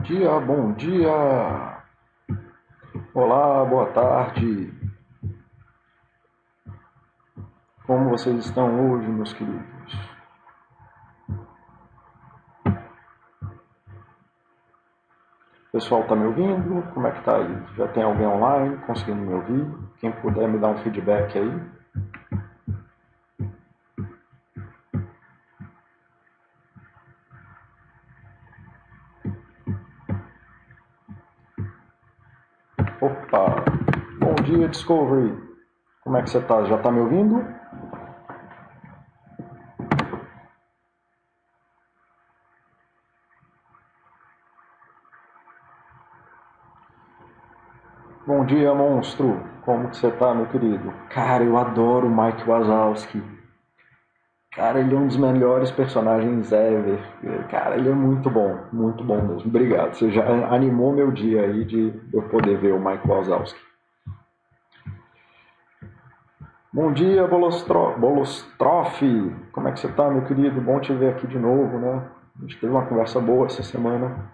Bom dia, bom dia. Olá, boa tarde. Como vocês estão hoje, meus queridos? O pessoal está me ouvindo? Como é que tá aí? Já tem alguém online conseguindo me ouvir? Quem puder me dar um feedback aí. Discovery! Como é que você está? Já está me ouvindo? Bom dia, monstro! Como que você está, meu querido? Cara, eu adoro o Mike Wazowski. Cara, ele é um dos melhores personagens ever. Cara, ele é muito bom, muito bom mesmo. Obrigado. Você já animou meu dia aí de eu poder ver o Mike Wazowski. Bom dia, Bolostro... Bolostrofe. Como é que você tá, meu querido? Bom te ver aqui de novo, né? A gente teve uma conversa boa essa semana.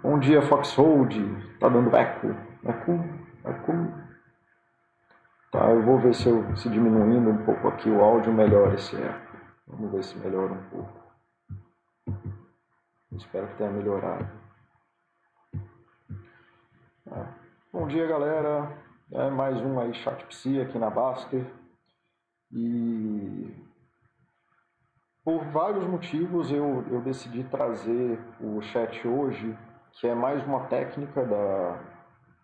Bom dia, Foxhold. Tá dando eco. Eco, eco. Tá, eu vou ver se eu se diminuindo um pouco aqui o áudio melhora esse eco. Vamos ver se melhora um pouco. espero que tenha melhorado. Bom dia, galera. É mais um aí chat psi aqui na Baster. E por vários motivos eu, eu decidi trazer o chat hoje, que é mais uma técnica da,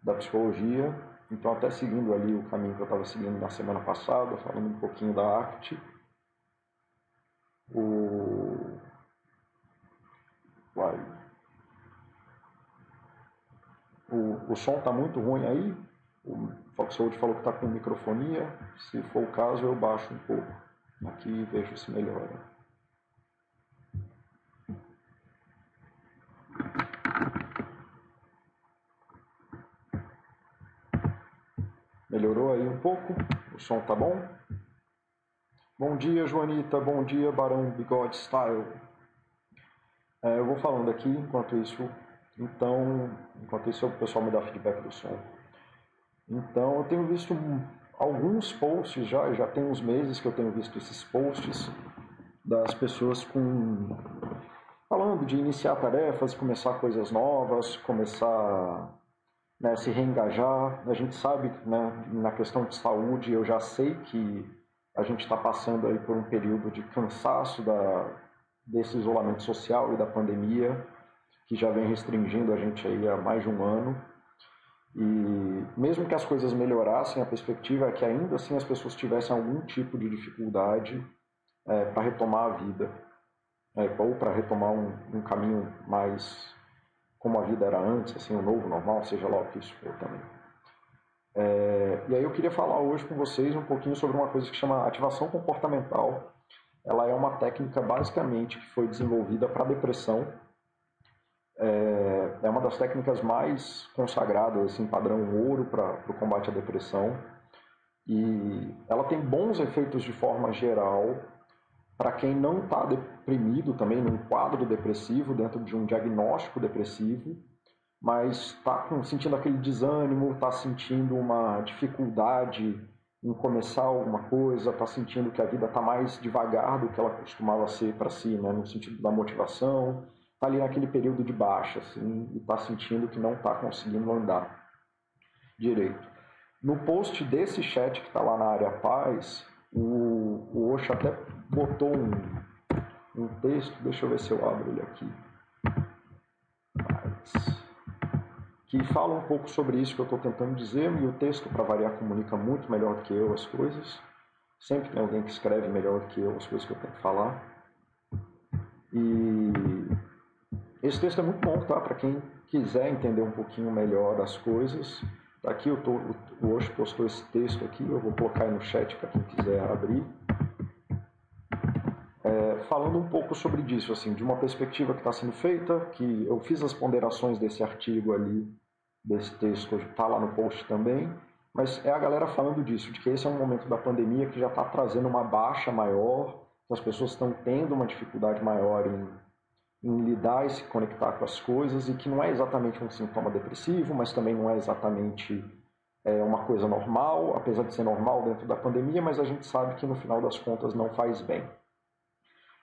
da psicologia então, até seguindo ali o caminho que eu estava seguindo na semana passada, falando um pouquinho da arte, o. Uai. O, o som está muito ruim aí. O Foxhold falou que está com microfonia. Se for o caso, eu baixo um pouco. Aqui e vejo se melhora. Melhorou aí um pouco? O som tá bom? Bom dia, Joanita. Bom dia, Barão Bigode Style. É, eu vou falando aqui enquanto isso. Então, enquanto isso, o pessoal me dá feedback do som. Então, eu tenho visto alguns posts já, já tem uns meses que eu tenho visto esses posts das pessoas com falando de iniciar tarefas, começar coisas novas, começar né, se reengajar. A gente sabe, né, na questão de saúde, eu já sei que a gente está passando aí por um período de cansaço da, desse isolamento social e da pandemia, que já vem restringindo a gente aí há mais de um ano. E mesmo que as coisas melhorassem, a perspectiva é que ainda assim as pessoas tivessem algum tipo de dificuldade é, para retomar a vida, é, ou para retomar um, um caminho mais como a vida era antes, assim, o novo normal, seja lá o que isso for também. É, e aí eu queria falar hoje com vocês um pouquinho sobre uma coisa que chama ativação comportamental. Ela é uma técnica basicamente que foi desenvolvida para depressão. É, é, uma das técnicas mais consagradas, assim, padrão ouro para o combate à depressão. E ela tem bons efeitos de forma geral para quem não está deprimido também, num quadro depressivo, dentro de um diagnóstico depressivo, mas está sentindo aquele desânimo, está sentindo uma dificuldade em começar alguma coisa, está sentindo que a vida está mais devagar do que ela costumava ser para si, né? no sentido da motivação, está ali naquele período de baixa, assim, e está sentindo que não está conseguindo andar direito. No post desse chat que está lá na área paz, o, o Osho até botou um, um texto, deixa eu ver se eu abro ele aqui, que fala um pouco sobre isso que eu estou tentando dizer, e o texto, para variar, comunica muito melhor do que eu as coisas. Sempre tem alguém que escreve melhor do que eu as coisas que eu tenho que falar. E esse texto é muito bom, tá? Para quem quiser entender um pouquinho melhor as coisas, Aqui eu tô, o Osho postou esse texto aqui, eu vou colocar aí no chat para quem quiser abrir. É, falando um pouco sobre disso, assim, de uma perspectiva que está sendo feita, que eu fiz as ponderações desse artigo ali, desse texto, está lá no post também, mas é a galera falando disso, de que esse é um momento da pandemia que já está trazendo uma baixa maior, que as pessoas estão tendo uma dificuldade maior em, em lidar e se conectar com as coisas e que não é exatamente um sintoma depressivo, mas também não é exatamente é, uma coisa normal, apesar de ser normal dentro da pandemia, mas a gente sabe que no final das contas não faz bem.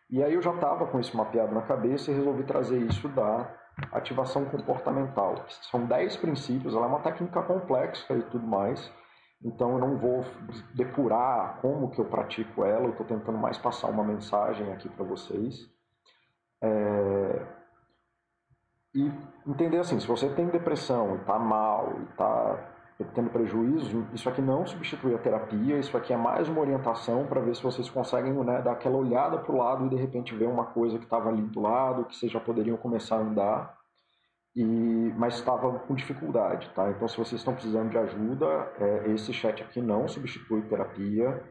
E aí eu já estava com isso mapeado na cabeça e resolvi trazer isso da ativação comportamental. São 10 princípios, ela é uma técnica complexa e tudo mais, então eu não vou depurar como que eu pratico ela, eu estou tentando mais passar uma mensagem aqui para vocês. É... E entender assim, se você tem depressão e está mal e está tendo prejuízo, isso aqui não substitui a terapia, isso aqui é mais uma orientação para ver se vocês conseguem né, dar aquela olhada para o lado e de repente ver uma coisa que estava ali do lado, que vocês já poderiam começar a andar e, mas estava com dificuldade, tá? Então, se vocês estão precisando de ajuda, é, esse chat aqui não substitui terapia.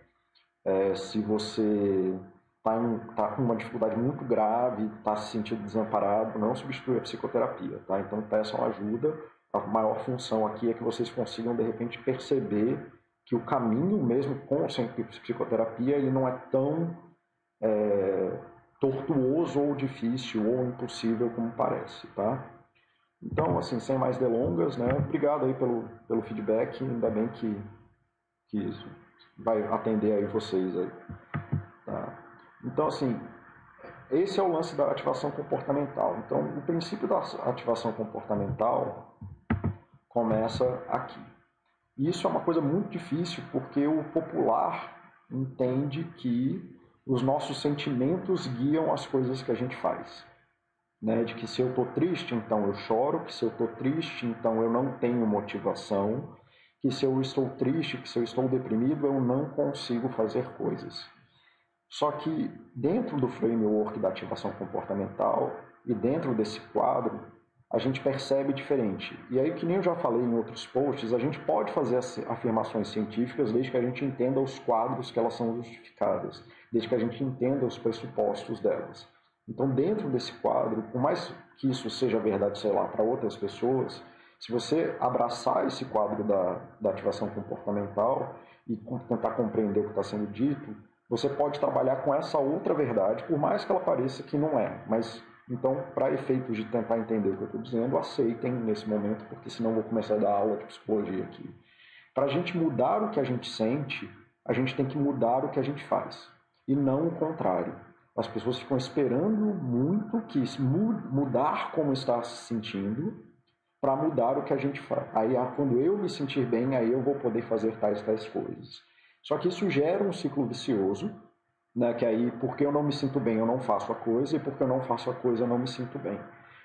É, se você está tá com uma dificuldade muito grave, está se sentindo desamparado, não substitui a psicoterapia, tá? Então, peçam ajuda. A maior função aqui é que vocês consigam, de repente, perceber que o caminho mesmo com sem psicoterapia ele não é tão é, tortuoso ou difícil ou impossível como parece, tá? Então, assim, sem mais delongas, né? Obrigado aí pelo, pelo feedback, ainda bem que, que isso vai atender aí vocês aí. Então, assim, esse é o lance da ativação comportamental. Então, o princípio da ativação comportamental começa aqui. Isso é uma coisa muito difícil porque o popular entende que os nossos sentimentos guiam as coisas que a gente faz né, de que se eu estou triste, então eu choro, que se eu estou triste, então eu não tenho motivação, que se eu estou triste, que se eu estou deprimido, eu não consigo fazer coisas. Só que dentro do framework da ativação comportamental e dentro desse quadro, a gente percebe diferente. E aí, que nem eu já falei em outros posts, a gente pode fazer afirmações científicas desde que a gente entenda os quadros que elas são justificadas, desde que a gente entenda os pressupostos delas. Então, dentro desse quadro, por mais que isso seja verdade, sei lá, para outras pessoas, se você abraçar esse quadro da, da ativação comportamental e tentar compreender o que está sendo dito, você pode trabalhar com essa outra verdade, por mais que ela pareça que não é. Mas, então, para efeitos de tentar entender o que eu estou dizendo, aceitem nesse momento, porque senão vou começar a dar aula de psicologia aqui. Para a gente mudar o que a gente sente, a gente tem que mudar o que a gente faz, e não o contrário. As pessoas ficam esperando muito que mudar como está se sentindo para mudar o que a gente faz. Aí, ah, quando eu me sentir bem, aí eu vou poder fazer tais tais coisas. Só que isso gera um ciclo vicioso, né? Que aí, porque eu não me sinto bem, eu não faço a coisa, e porque eu não faço a coisa, eu não me sinto bem.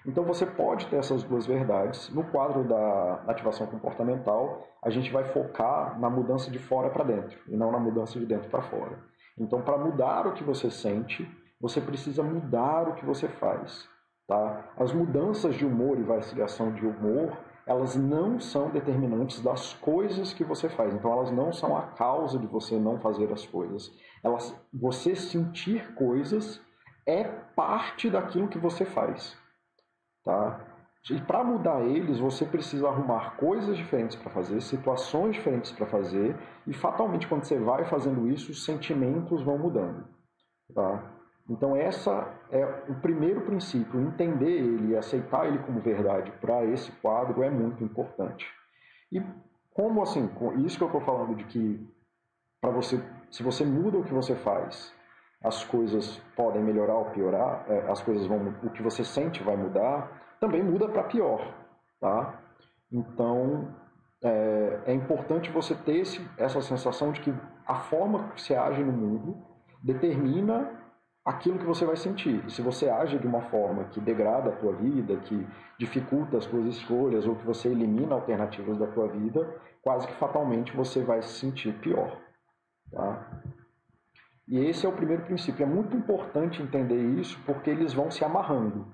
Então você pode ter essas duas verdades. No quadro da ativação comportamental, a gente vai focar na mudança de fora para dentro e não na mudança de dentro para fora. Então, para mudar o que você sente, você precisa mudar o que você faz. Tá? As mudanças de humor e variação de humor, elas não são determinantes das coisas que você faz. Então, elas não são a causa de você não fazer as coisas. Elas, você sentir coisas é parte daquilo que você faz. Tá? E para mudar eles, você precisa arrumar coisas diferentes para fazer, situações diferentes para fazer, e fatalmente quando você vai fazendo isso, os sentimentos vão mudando. Tá? Então essa é o primeiro princípio, entender ele e aceitar ele como verdade para esse quadro é muito importante. E como assim, isso que eu estou falando de que para você, se você muda o que você faz, as coisas podem melhorar ou piorar, é, as coisas vão, o que você sente vai mudar também muda para pior, tá? Então, é, é, importante você ter esse, essa sensação de que a forma que você age no mundo determina aquilo que você vai sentir. E se você age de uma forma que degrada a tua vida, que dificulta as tuas escolhas ou que você elimina alternativas da tua vida, quase que fatalmente você vai se sentir pior, tá? E esse é o primeiro princípio. É muito importante entender isso porque eles vão se amarrando.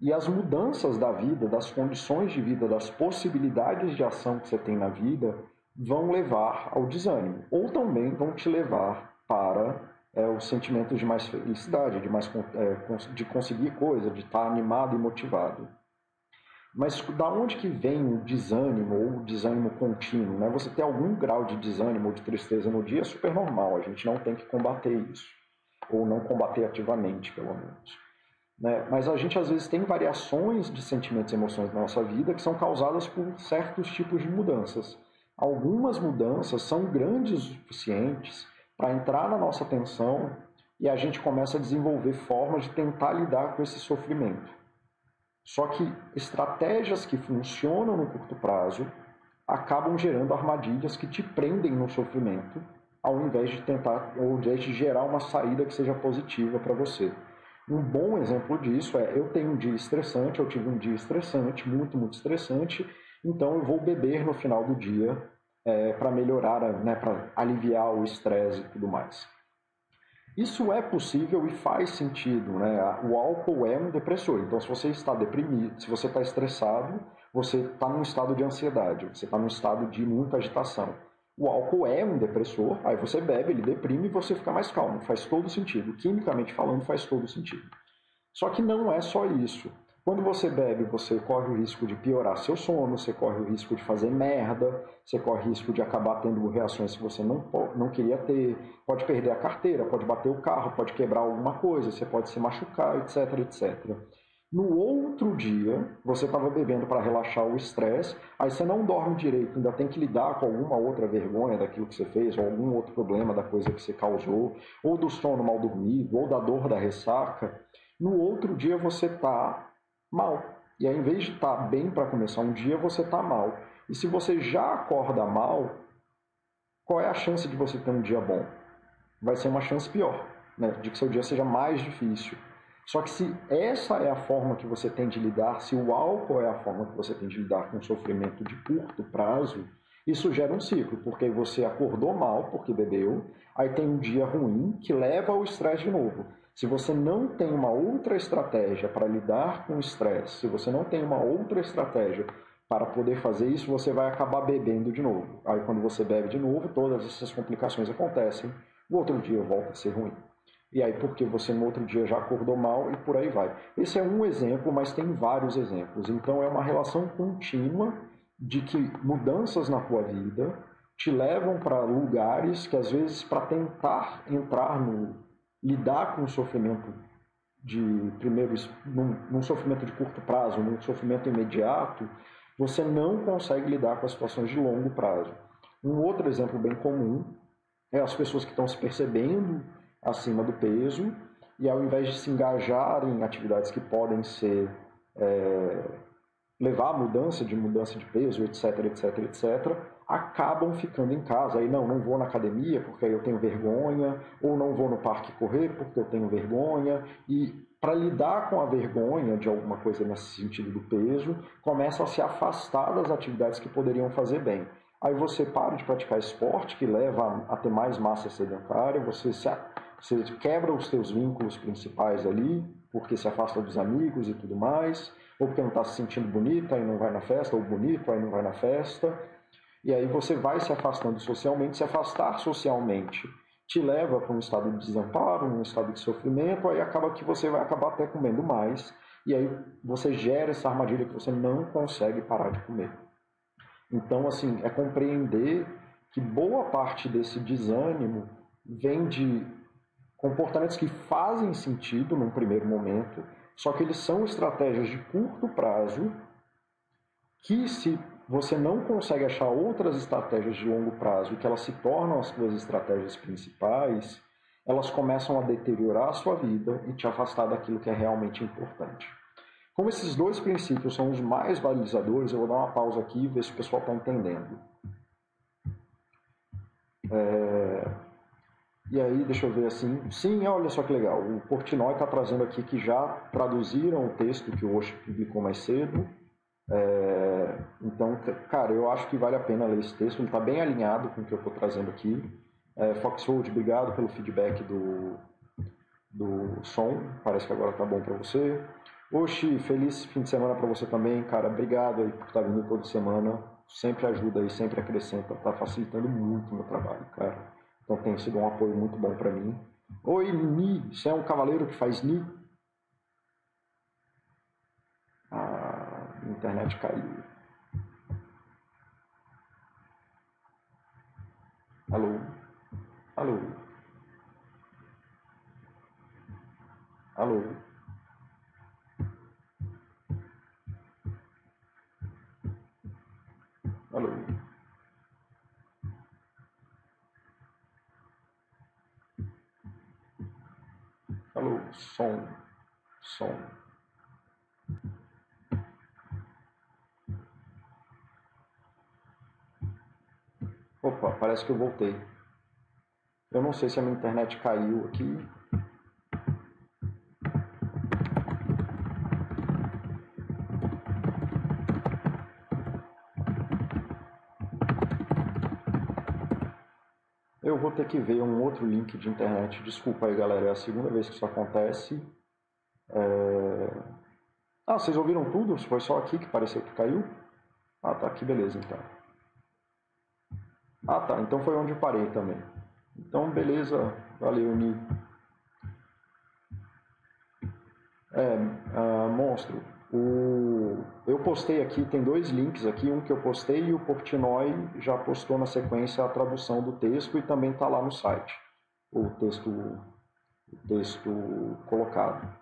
E as mudanças da vida, das condições de vida, das possibilidades de ação que você tem na vida, vão levar ao desânimo. Ou também vão te levar para é, os sentimentos de mais felicidade, de, mais, é, de conseguir coisa, de estar animado e motivado. Mas da onde que vem o desânimo ou o desânimo contínuo? Né? Você ter algum grau de desânimo ou de tristeza no dia é super normal, a gente não tem que combater isso. ou não combater ativamente, pelo menos. Né? Mas a gente às vezes tem variações de sentimentos e emoções na nossa vida que são causadas por certos tipos de mudanças. Algumas mudanças são grandes o suficientes para entrar na nossa atenção e a gente começa a desenvolver formas de tentar lidar com esse sofrimento. Só que estratégias que funcionam no curto prazo acabam gerando armadilhas que te prendem no sofrimento, ao invés de tentar, ou de gerar uma saída que seja positiva para você. Um bom exemplo disso é: eu tenho um dia estressante, eu tive um dia estressante, muito, muito estressante, então eu vou beber no final do dia é, para melhorar, né, para aliviar o estresse e tudo mais. Isso é possível e faz sentido. Né? O álcool é um depressor. Então, se você está deprimido, se você está estressado, você está num estado de ansiedade, você está num estado de muita agitação. O álcool é um depressor, aí você bebe, ele deprime e você fica mais calmo. Faz todo sentido. Quimicamente falando, faz todo sentido. Só que não é só isso. Quando você bebe, você corre o risco de piorar seu sono, você corre o risco de fazer merda, você corre o risco de acabar tendo reações que você não, não queria ter, pode perder a carteira, pode bater o carro, pode quebrar alguma coisa, você pode se machucar, etc, etc. No outro dia, você estava bebendo para relaxar o estresse, aí você não dorme direito, ainda tem que lidar com alguma outra vergonha daquilo que você fez, ou algum outro problema da coisa que você causou, ou do sono mal dormido, ou da dor da ressaca. No outro dia você está mal. E aí, em vez de estar tá bem para começar um dia, você está mal. E se você já acorda mal, qual é a chance de você ter um dia bom? Vai ser uma chance pior, né? de que seu dia seja mais difícil. Só que se essa é a forma que você tem de lidar, se o álcool é a forma que você tem de lidar com sofrimento de curto prazo, isso gera um ciclo, porque você acordou mal porque bebeu, aí tem um dia ruim que leva ao estresse de novo. Se você não tem uma outra estratégia para lidar com o estresse, se você não tem uma outra estratégia para poder fazer isso, você vai acabar bebendo de novo. Aí quando você bebe de novo, todas essas complicações acontecem, o outro dia volta a ser ruim e aí porque você no outro dia já acordou mal e por aí vai. Esse é um exemplo, mas tem vários exemplos. Então é uma relação contínua de que mudanças na tua vida te levam para lugares que às vezes para tentar entrar no lidar com o sofrimento de primeiro num, num sofrimento de curto prazo, num sofrimento imediato, você não consegue lidar com as situações de longo prazo. Um outro exemplo bem comum é as pessoas que estão se percebendo acima do peso e ao invés de se engajar em atividades que podem ser é, levar a mudança de mudança de peso, etc, etc, etc, acabam ficando em casa. Aí não, não vou na academia porque eu tenho vergonha, ou não vou no parque correr porque eu tenho vergonha. E para lidar com a vergonha de alguma coisa nesse sentido do peso, começa a se afastar das atividades que poderiam fazer bem. Aí você para de praticar esporte, que leva a ter mais massa sedentária, você se você quebra os teus vínculos principais ali, porque se afasta dos amigos e tudo mais, ou porque não está se sentindo bonita e não vai na festa, ou bonito aí não vai na festa. E aí você vai se afastando socialmente, se afastar socialmente te leva para um estado de desamparo, um estado de sofrimento, aí acaba que você vai acabar até comendo mais, e aí você gera essa armadilha que você não consegue parar de comer. Então, assim, é compreender que boa parte desse desânimo vem de comportamentos que fazem sentido num primeiro momento, só que eles são estratégias de curto prazo que se você não consegue achar outras estratégias de longo prazo que elas se tornam as suas estratégias principais, elas começam a deteriorar a sua vida e te afastar daquilo que é realmente importante. Como esses dois princípios são os mais balizadores, eu vou dar uma pausa aqui e ver se o pessoal está entendendo. É... E aí, deixa eu ver assim. Sim, olha só que legal. O Portnoy está trazendo aqui que já traduziram o texto que o Osho publicou mais cedo. É, então, cara, eu acho que vale a pena ler esse texto. Ele está bem alinhado com o que eu estou trazendo aqui. É, Foxhold, obrigado pelo feedback do, do som. Parece que agora está bom para você. Oxi, feliz fim de semana para você também, cara. Obrigado aí por estar tá vindo toda semana. Sempre ajuda aí, sempre acrescenta. Está facilitando muito o meu trabalho, cara. Então tem sido um apoio muito bom para mim. Oi, Ni, você é um cavaleiro que faz Ni? a internet caiu. Alô? Alô? Alô? Alô? Alô, som, som. Opa, parece que eu voltei. Eu não sei se a minha internet caiu aqui. Eu vou ter que ver um outro link de internet. Desculpa aí, galera. É a segunda vez que isso acontece. É... Ah, vocês ouviram tudo? Foi só aqui que pareceu que caiu? Ah, tá aqui, beleza, então. Ah, tá. Então foi onde eu parei também. Então, beleza. Valeu, Ni. É, uh, monstro. O... Eu postei aqui, tem dois links aqui, um que eu postei e o Portnoy já postou na sequência a tradução do texto e também está lá no site, o texto, o texto colocado.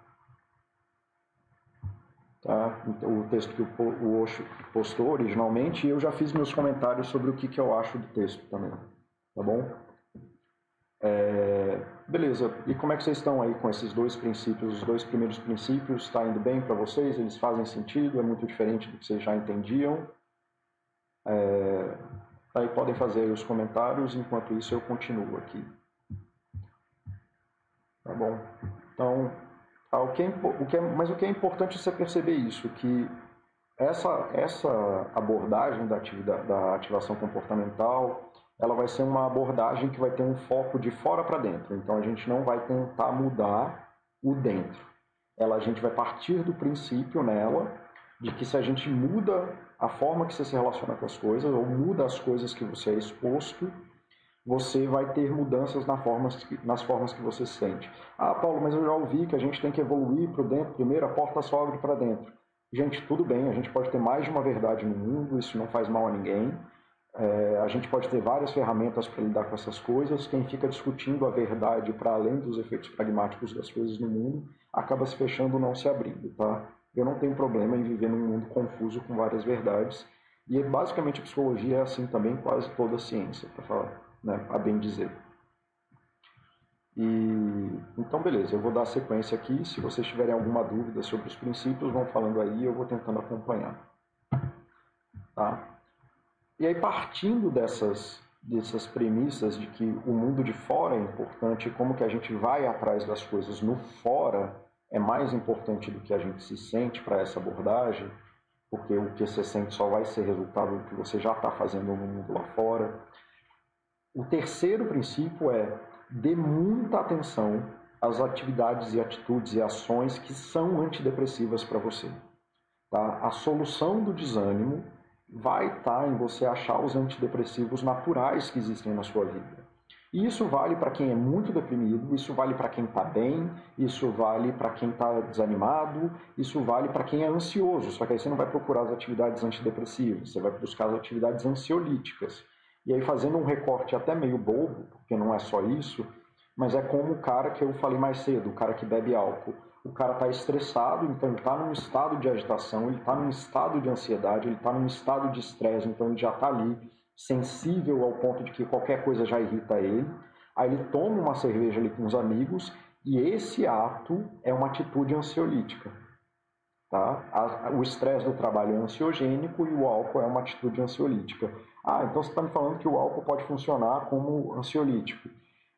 Tá? Então, o texto que o Osho postou originalmente, e eu já fiz meus comentários sobre o que, que eu acho do texto também, tá bom? É, beleza, e como é que vocês estão aí com esses dois princípios, os dois primeiros princípios, está indo bem para vocês? Eles fazem sentido? É muito diferente do que vocês já entendiam? É, aí podem fazer os comentários, enquanto isso eu continuo aqui. Tá bom? Então, o que é, o que é, mas o que é importante você perceber isso, que essa, essa abordagem da, da ativação comportamental, ela vai ser uma abordagem que vai ter um foco de fora para dentro. Então a gente não vai tentar mudar o dentro. Ela, a gente vai partir do princípio nela de que se a gente muda a forma que você se relaciona com as coisas, ou muda as coisas que você é exposto, você vai ter mudanças formas que, nas formas que você se sente. Ah, Paulo, mas eu já ouvi que a gente tem que evoluir para dentro, primeiro a porta só abre para dentro. Gente, tudo bem, a gente pode ter mais de uma verdade no mundo, isso não faz mal a ninguém. É, a gente pode ter várias ferramentas para lidar com essas coisas. Quem fica discutindo a verdade para além dos efeitos pragmáticos das coisas no mundo acaba se fechando, não se abrindo, tá? Eu não tenho problema em viver num mundo confuso com várias verdades. E basicamente a psicologia é assim também, quase toda a ciência, para falar né, a bem dizer. E então beleza, eu vou dar sequência aqui. Se vocês tiverem alguma dúvida sobre os princípios, vão falando aí, eu vou tentando acompanhar. Tá? E aí partindo dessas dessas premissas de que o mundo de fora é importante, como que a gente vai atrás das coisas no fora é mais importante do que a gente se sente para essa abordagem, porque o que você sente só vai ser resultado do que você já está fazendo no mundo lá fora. O terceiro princípio é dê muita atenção às atividades e atitudes e ações que são antidepressivas para você. Tá? A solução do desânimo vai estar em você achar os antidepressivos naturais que existem na sua vida. E isso vale para quem é muito deprimido, isso vale para quem está bem, isso vale para quem está desanimado, isso vale para quem é ansioso. Só que aí você não vai procurar as atividades antidepressivas, você vai buscar as atividades ansiolíticas. E aí, fazendo um recorte até meio bobo, porque não é só isso, mas é como o cara que eu falei mais cedo, o cara que bebe álcool. O cara está estressado, então ele está num estado de agitação, ele está num estado de ansiedade, ele está num estado de estresse, então ele já está ali sensível ao ponto de que qualquer coisa já irrita ele. Aí ele toma uma cerveja ali com os amigos e esse ato é uma atitude ansiolítica. Tá? O estresse do trabalho é ansiogênico e o álcool é uma atitude ansiolítica. Ah, então você está me falando que o álcool pode funcionar como ansiolítico.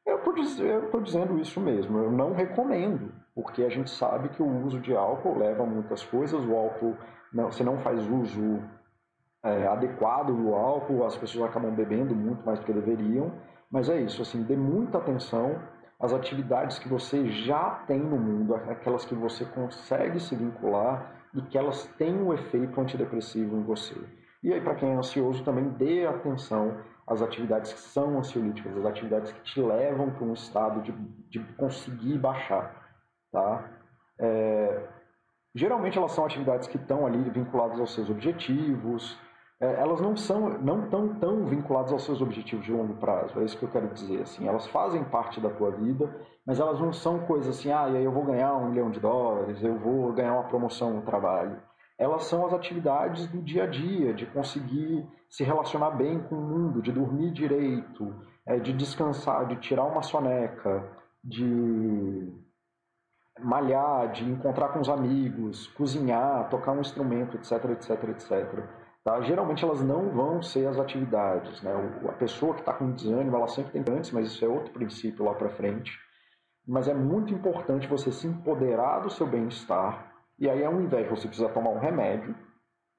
Eu estou dizendo isso mesmo, eu não recomendo, porque a gente sabe que o uso de álcool leva a muitas coisas, o álcool, não, você não faz uso é, adequado do álcool, as pessoas acabam bebendo muito mais do que deveriam, mas é isso, assim, dê muita atenção às atividades que você já tem no mundo, aquelas que você consegue se vincular e que elas têm um efeito antidepressivo em você. E aí, para quem é ansioso, também dê atenção às atividades que são ansiolíticas, as atividades que te levam para um estado de, de conseguir baixar. Tá? É, geralmente elas são atividades que estão ali vinculadas aos seus objetivos, elas não são não tão tão vinculadas aos seus objetivos de longo prazo é isso que eu quero dizer assim elas fazem parte da tua vida mas elas não são coisas assim ah eu vou ganhar um milhão de dólares eu vou ganhar uma promoção no trabalho elas são as atividades do dia a dia, de conseguir se relacionar bem com o mundo, de dormir direito, é, de descansar, de tirar uma soneca, de malhar, de encontrar com os amigos, cozinhar, tocar um instrumento, etc, etc, etc. Tá? Geralmente elas não vão ser as atividades. Né? A pessoa que está com desânimo, ela sempre tem antes, mas isso é outro princípio lá para frente. Mas é muito importante você se empoderar do seu bem-estar. E aí, ao invés de você precisar tomar um remédio,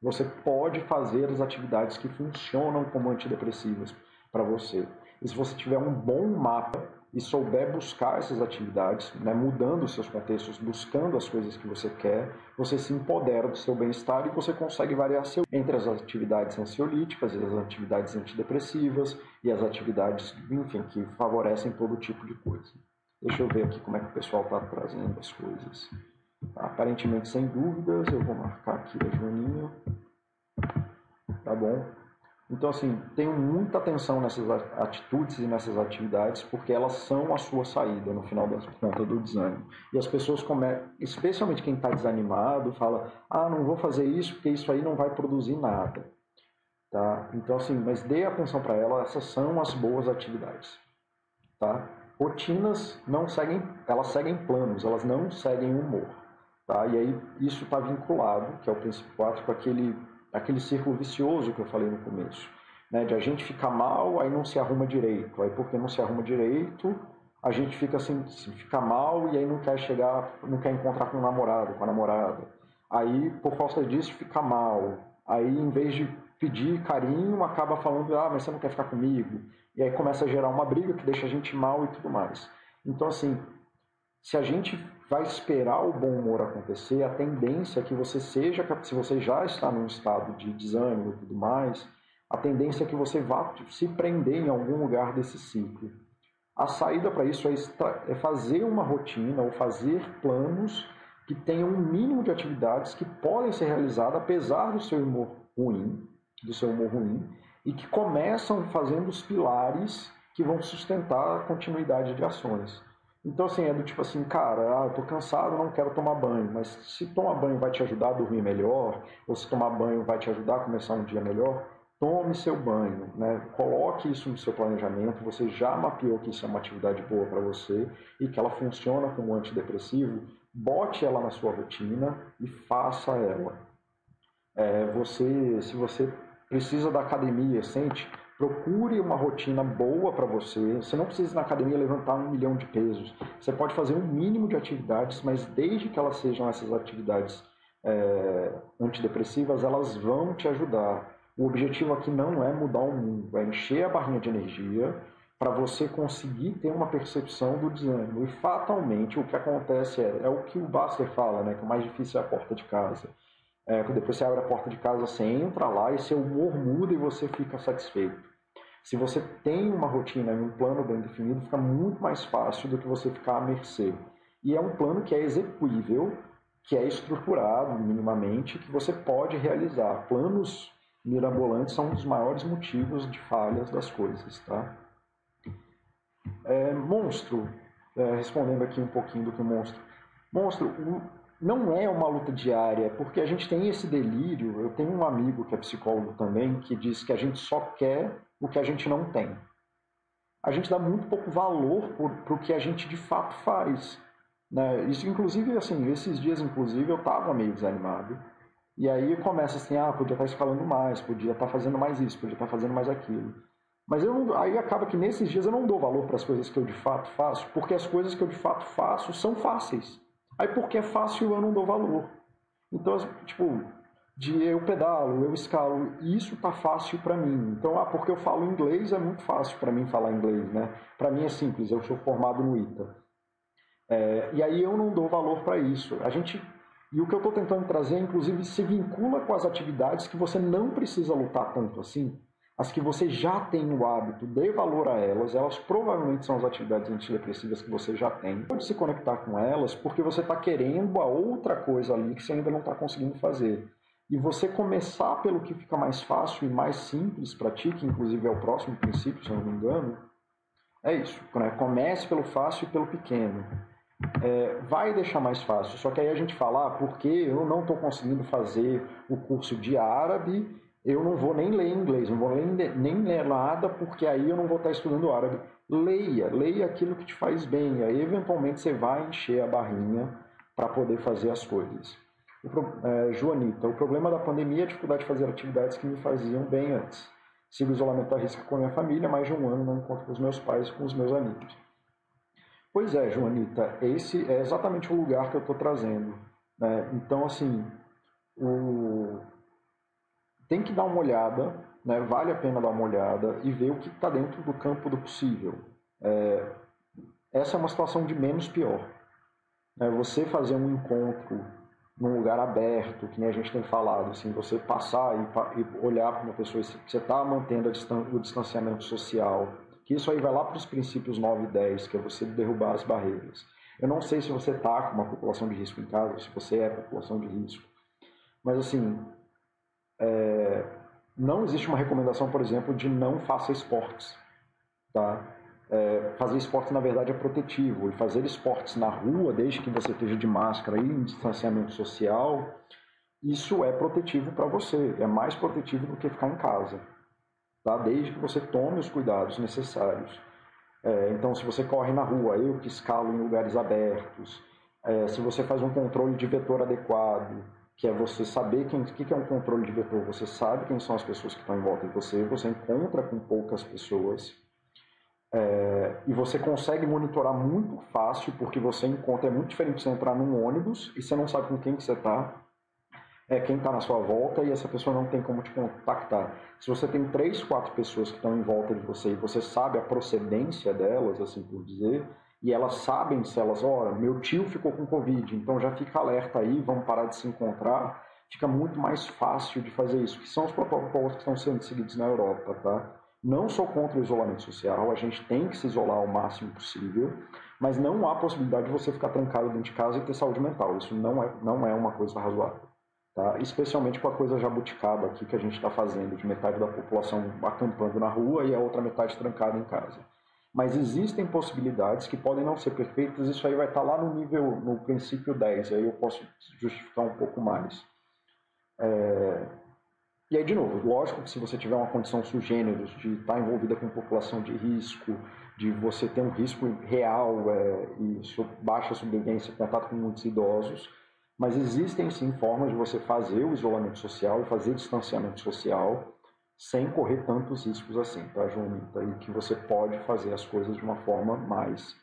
você pode fazer as atividades que funcionam como antidepressivas para você. E se você tiver um bom mapa e souber buscar essas atividades, né, mudando os seus contextos, buscando as coisas que você quer, você se empodera do seu bem-estar e você consegue variar seu entre as atividades ansiolíticas as atividades antidepressivas e as atividades, enfim, que favorecem todo tipo de coisa. Deixa eu ver aqui como é que o pessoal está trazendo as coisas. Aparentemente sem dúvidas, eu vou marcar aqui a Joaninha. Tá bom? Então, assim, tenho muita atenção nessas atitudes e nessas atividades, porque elas são a sua saída, no final das contas, do desânimo. E as pessoas, especialmente quem está desanimado, fala: ah, não vou fazer isso porque isso aí não vai produzir nada. Tá? Então, assim, mas dê atenção para ela, essas são as boas atividades. Tá? Rotinas não seguem, elas seguem planos, elas não seguem humor. Tá? E aí isso está vinculado, que é o princípio 4, com aquele aquele círculo vicioso que eu falei no começo, né? De a gente ficar mal, aí não se arruma direito, aí porque não se arruma direito, a gente fica assim, fica mal e aí não quer chegar, não quer encontrar com o namorado, com a namorada. Aí por causa disso fica mal. Aí em vez de pedir carinho, acaba falando, ah, mas você não quer ficar comigo. E aí começa a gerar uma briga que deixa a gente mal e tudo mais. Então assim, se a gente vai esperar o bom humor acontecer, a tendência é que você seja, se você já está num estado de desânimo e tudo mais, a tendência é que você vá se prender em algum lugar desse ciclo. A saída para isso é, é fazer uma rotina ou fazer planos que tenham um mínimo de atividades que podem ser realizadas apesar do seu humor ruim, do seu humor ruim, e que começam fazendo os pilares que vão sustentar a continuidade de ações. Então, assim, é do tipo assim, cara, ah, eu tô cansado, não quero tomar banho, mas se tomar banho vai te ajudar a dormir melhor, ou se tomar banho vai te ajudar a começar um dia melhor, tome seu banho, né? Coloque isso no seu planejamento, você já mapeou que isso é uma atividade boa para você e que ela funciona como antidepressivo, bote ela na sua rotina e faça ela. É, você, se você precisa da academia, sente, Procure uma rotina boa para você. Você não precisa ir na academia levantar um milhão de pesos. Você pode fazer um mínimo de atividades, mas desde que elas sejam essas atividades é, antidepressivas, elas vão te ajudar. O objetivo aqui não é mudar o mundo, é encher a barrinha de energia para você conseguir ter uma percepção do desânimo. E fatalmente o que acontece é, é o que o Baster fala, né, que o mais difícil é a porta de casa. É, depois você abre a porta de casa, você entra lá e seu humor muda e você fica satisfeito. Se você tem uma rotina e um plano bem definido, fica muito mais fácil do que você ficar à mercê. E é um plano que é execuível, que é estruturado minimamente, que você pode realizar. Planos mirabolantes são um dos maiores motivos de falhas das coisas, tá? É, monstro, é, respondendo aqui um pouquinho do que o monstro. Monstro, não é uma luta diária, porque a gente tem esse delírio. Eu tenho um amigo que é psicólogo também que diz que a gente só quer o que a gente não tem. A gente dá muito pouco valor para o que a gente de fato faz. Né? Isso, inclusive, assim, esses dias, inclusive, eu estava meio desanimado. E aí começa assim, ah, podia estar tá escalando mais, podia estar tá fazendo mais isso, podia estar tá fazendo mais aquilo. Mas eu não, aí acaba que nesses dias eu não dou valor para as coisas que eu de fato faço, porque as coisas que eu de fato faço são fáceis. Aí porque é fácil eu não dou valor. Então, tipo, de eu pedalo, eu escalo, isso tá fácil para mim. Então, ah, porque eu falo inglês, é muito fácil para mim falar inglês, né? Para mim é simples, eu sou formado no ITA. É, e aí eu não dou valor para isso. A gente e o que eu estou tentando trazer, inclusive, se vincula com as atividades que você não precisa lutar tanto assim as que você já tem o hábito, dê valor a elas, elas provavelmente são as atividades antidepressivas que você já tem. Pode se conectar com elas porque você está querendo a outra coisa ali que você ainda não está conseguindo fazer. E você começar pelo que fica mais fácil e mais simples para ti, que inclusive é o próximo princípio, se eu não me engano, é isso. Né? Comece pelo fácil e pelo pequeno. é, vai deixar mais fácil. Só que aí a gente fala, ah, porque eu não estou conseguindo fazer o curso de árabe, eu não vou nem ler inglês, não vou nem, ler nada, porque aí eu não vou estar estudando árabe. Leia, leia aquilo que te faz bem, aí eventualmente você vai encher a barrinha para poder fazer as coisas. O, é, Joanita, o problema da pandemia é a dificuldade de fazer atividades que me faziam bem antes. Sigo isolamento a risco com a minha família, mais de um ano não encontro com os meus pais com os meus amigos. Pois é, Joanita, esse é exatamente o lugar que eu estou trazendo. Né? Então, assim, o... tem que dar uma olhada, né? vale a pena dar uma olhada e ver o que está dentro do campo do possível. É... Essa é uma situação de menos pior. É você fazer um encontro num lugar aberto, que nem a gente tem falado, assim, você passar e, e olhar para uma pessoa, você está mantendo distan o distanciamento social, que isso aí vai lá para os princípios 9 e 10, que é você derrubar as barreiras. Eu não sei se você está com uma população de risco em casa, se você é população de risco, mas assim, é, não existe uma recomendação, por exemplo, de não faça esportes, tá? É, fazer esportes, na verdade, é protetivo. E fazer esportes na rua, desde que você esteja de máscara e em distanciamento social, isso é protetivo para você. É mais protetivo do que ficar em casa. Tá? Desde que você tome os cuidados necessários. É, então, se você corre na rua, eu que escalo em lugares abertos, é, se você faz um controle de vetor adequado, que é você saber quem, o que é um controle de vetor, você sabe quem são as pessoas que estão em volta de você, você encontra com poucas pessoas é, e você consegue monitorar muito fácil, porque você encontra, é muito diferente você entrar num ônibus e você não sabe com quem que você está, é quem está na sua volta e essa pessoa não tem como te contactar. Se você tem três, quatro pessoas que estão em volta de você e você sabe a procedência delas, assim por dizer, e elas sabem se elas, olha, meu tio ficou com Covid, então já fica alerta aí, vamos parar de se encontrar, fica muito mais fácil de fazer isso, que são os protocolos que estão sendo seguidos na Europa, tá? Não sou contra o isolamento social, a gente tem que se isolar o máximo possível, mas não há possibilidade de você ficar trancado dentro de casa e ter saúde mental. Isso não é, não é uma coisa razoável. Tá? Especialmente com a coisa jabuticaba aqui que a gente está fazendo, de metade da população acampando na rua e a outra metade trancada em casa. Mas existem possibilidades que podem não ser perfeitas, isso aí vai estar lá no nível, no princípio 10, aí eu posso justificar um pouco mais. É, e aí, de novo, lógico que se você tiver uma condição sugêneros de estar envolvida com população de risco, de você ter um risco real é, e baixa sobrevivência, contato com muitos idosos, mas existem sim formas de você fazer o isolamento social fazer distanciamento social sem correr tantos riscos assim, tá, Joanita? E que você pode fazer as coisas de uma forma mais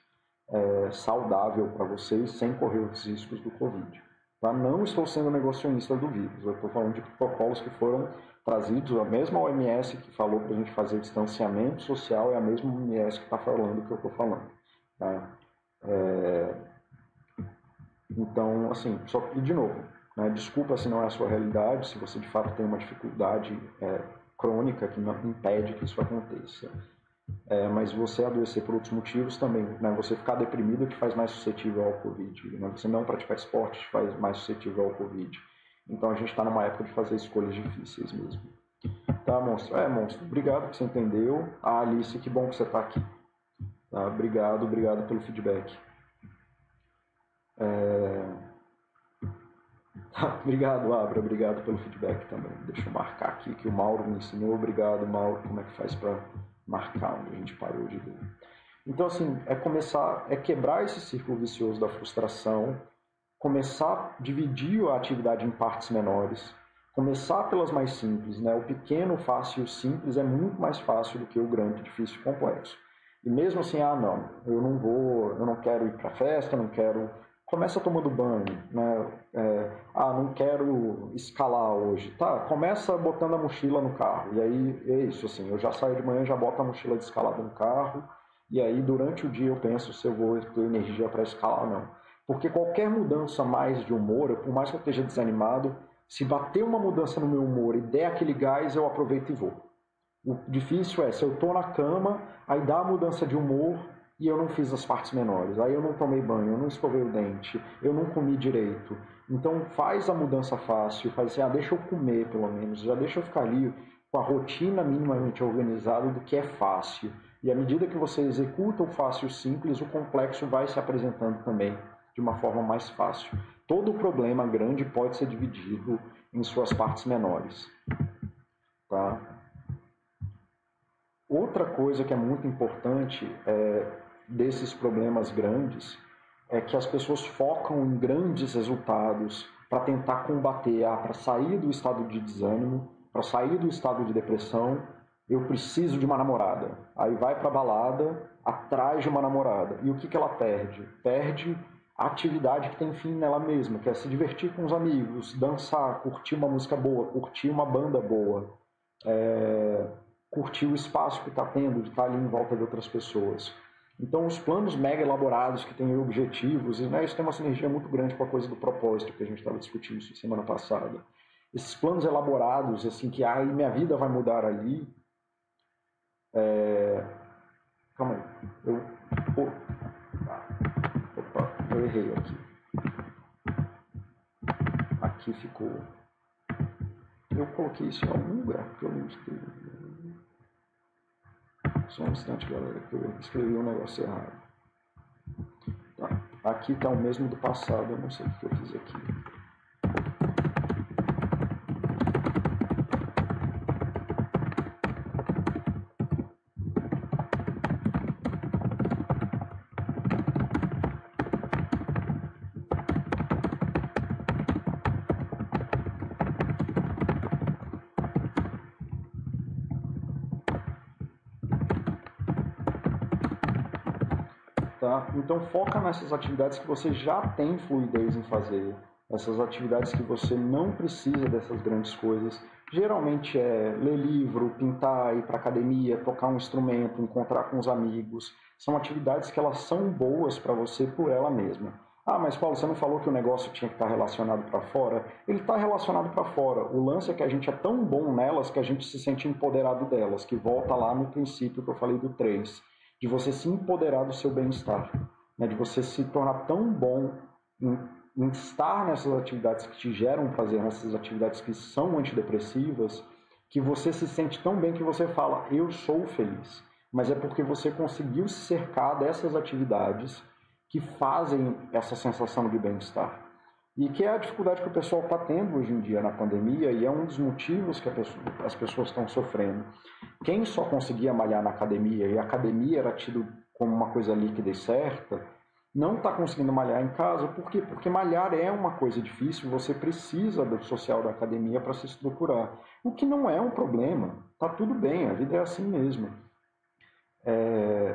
é, saudável para vocês, sem correr os riscos do Covid. Tá? Não estou sendo negacionista do vírus, eu estou falando de protocolos que foram trazidos, a mesma OMS que falou para a gente fazer distanciamento social é a mesma OMS que está falando o que eu estou falando. Tá? É... Então, assim, só e de novo, né, desculpa se não é a sua realidade, se você de fato tem uma dificuldade é, crônica que impede que isso aconteça. É, mas você adoecer por outros motivos também, né? Você ficar deprimido te faz mais suscetível ao Covid, né? Você não praticar esporte te faz mais suscetível ao Covid. Então a gente está numa época de fazer escolhas difíceis mesmo. Tá, monstro? É, monstro, obrigado que você entendeu. Ah, Alice, que bom que você está aqui. Tá, obrigado, obrigado pelo feedback. É... Obrigado, Abra, obrigado pelo feedback também. Deixa eu marcar aqui que o Mauro me ensinou. Obrigado, Mauro. Como é que faz para marcar onde a gente parou de ver. Então, assim, é começar, é quebrar esse círculo vicioso da frustração, começar a dividir a atividade em partes menores, começar pelas mais simples, né? O pequeno, fácil, simples é muito mais fácil do que o grande, difícil e complexo. E mesmo assim, ah, não, eu não vou, eu não quero ir para festa, não quero começa tomando banho, né? É, ah, não quero escalar hoje. Tá, começa botando a mochila no carro. E aí é isso, assim, eu já saio de manhã, já boto a mochila de escalada no carro. E aí durante o dia eu penso se eu vou ter energia para escalar ou não. Porque qualquer mudança mais de humor, por mais que eu esteja desanimado, se bater uma mudança no meu humor e der aquele gás, eu aproveito e vou. O difícil é, se eu estou na cama, aí dá a mudança de humor, e eu não fiz as partes menores. Aí eu não tomei banho, eu não escovei o dente, eu não comi direito. Então faz a mudança fácil, faz assim, ah, deixa eu comer pelo menos, já deixa eu ficar ali com a rotina minimamente organizada do que é fácil. E à medida que você executa o fácil simples, o complexo vai se apresentando também de uma forma mais fácil. Todo problema grande pode ser dividido em suas partes menores. Tá? Outra coisa que é muito importante é, desses problemas grandes é que as pessoas focam em grandes resultados para tentar combater, ah, para sair do estado de desânimo, para sair do estado de depressão, eu preciso de uma namorada. Aí vai para balada atrás de uma namorada. E o que, que ela perde? Perde a atividade que tem fim nela mesma, que é se divertir com os amigos, dançar, curtir uma música boa, curtir uma banda boa, é, curtir o espaço que está tendo de estar tá ali em volta de outras pessoas. Então, os planos mega elaborados que têm objetivos, né, isso tem uma sinergia muito grande com a coisa do propósito que a gente estava discutindo semana passada. Esses planos elaborados, assim, que ai, minha vida vai mudar ali. É... Calma aí. Eu... Opa, eu errei aqui. Aqui ficou. Eu coloquei isso em algum lugar que eu não escrevi. Só um instante, galera, que eu escrevi um negócio errado. Tá. Aqui está o mesmo do passado, eu não sei o que eu fiz aqui. Então foca nessas atividades que você já tem fluidez em fazer, essas atividades que você não precisa dessas grandes coisas. Geralmente é ler livro, pintar, ir para academia, tocar um instrumento, encontrar com os amigos. São atividades que elas são boas para você por ela mesma. Ah, mas Paulo, você não falou que o negócio tinha que estar relacionado para fora? Ele está relacionado para fora. O lance é que a gente é tão bom nelas que a gente se sente empoderado delas, que volta lá no princípio que eu falei do 3, de você se empoderar do seu bem-estar né, de você se tornar tão bom em, em, estar nessas atividades que te geram prazer, nessas atividades que são antidepressivas, que você se sente tão bem que você fala, eu sou feliz. Mas é porque você conseguiu se cercar dessas atividades que fazem essa sensação de bem-estar. E que é a dificuldade que o pessoal está tendo hoje em dia na pandemia e é um dos motivos que pessoa, as pessoas estão sofrendo. Quem só conseguia malhar na academia e a academia era tido como uma coisa líquida e certa, não está conseguindo malhar em casa. Por quê? Porque malhar é uma coisa difícil, você precisa do social da academia para se estruturar. O que não é um problema, tá tudo bem, a vida é assim mesmo. É...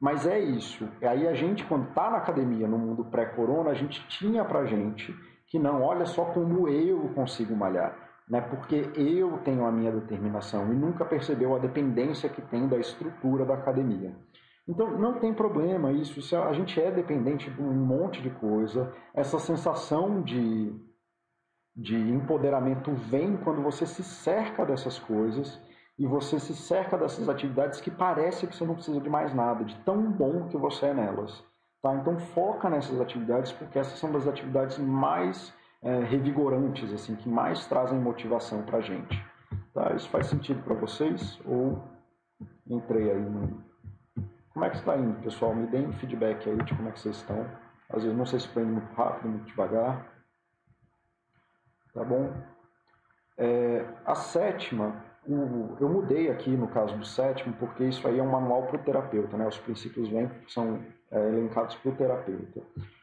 Mas é isso. E aí a gente, quando está na academia, no mundo pré-corona, a gente tinha para gente que não, olha só como eu consigo malhar. Né? Porque eu tenho a minha determinação e nunca percebeu a dependência que tem da estrutura da academia. Então não tem problema isso, isso a gente é dependente de um monte de coisa. Essa sensação de, de empoderamento vem quando você se cerca dessas coisas e você se cerca dessas atividades que parece que você não precisa de mais nada, de tão bom que você é nelas. Tá? Então foca nessas atividades porque essas são das atividades mais é, revigorantes, assim, que mais trazem motivação para a gente. Tá? Isso faz sentido para vocês? Ou entrei aí no, como é que está indo, pessoal? Me deem feedback aí de como é que vocês estão. Às vezes não sei se foi indo muito rápido, muito devagar. Tá bom? É, a sétima, o, eu mudei aqui no caso do sétimo, porque isso aí é um manual para o terapeuta, né? Os princípios vêm, são é, elencados para o terapeuta.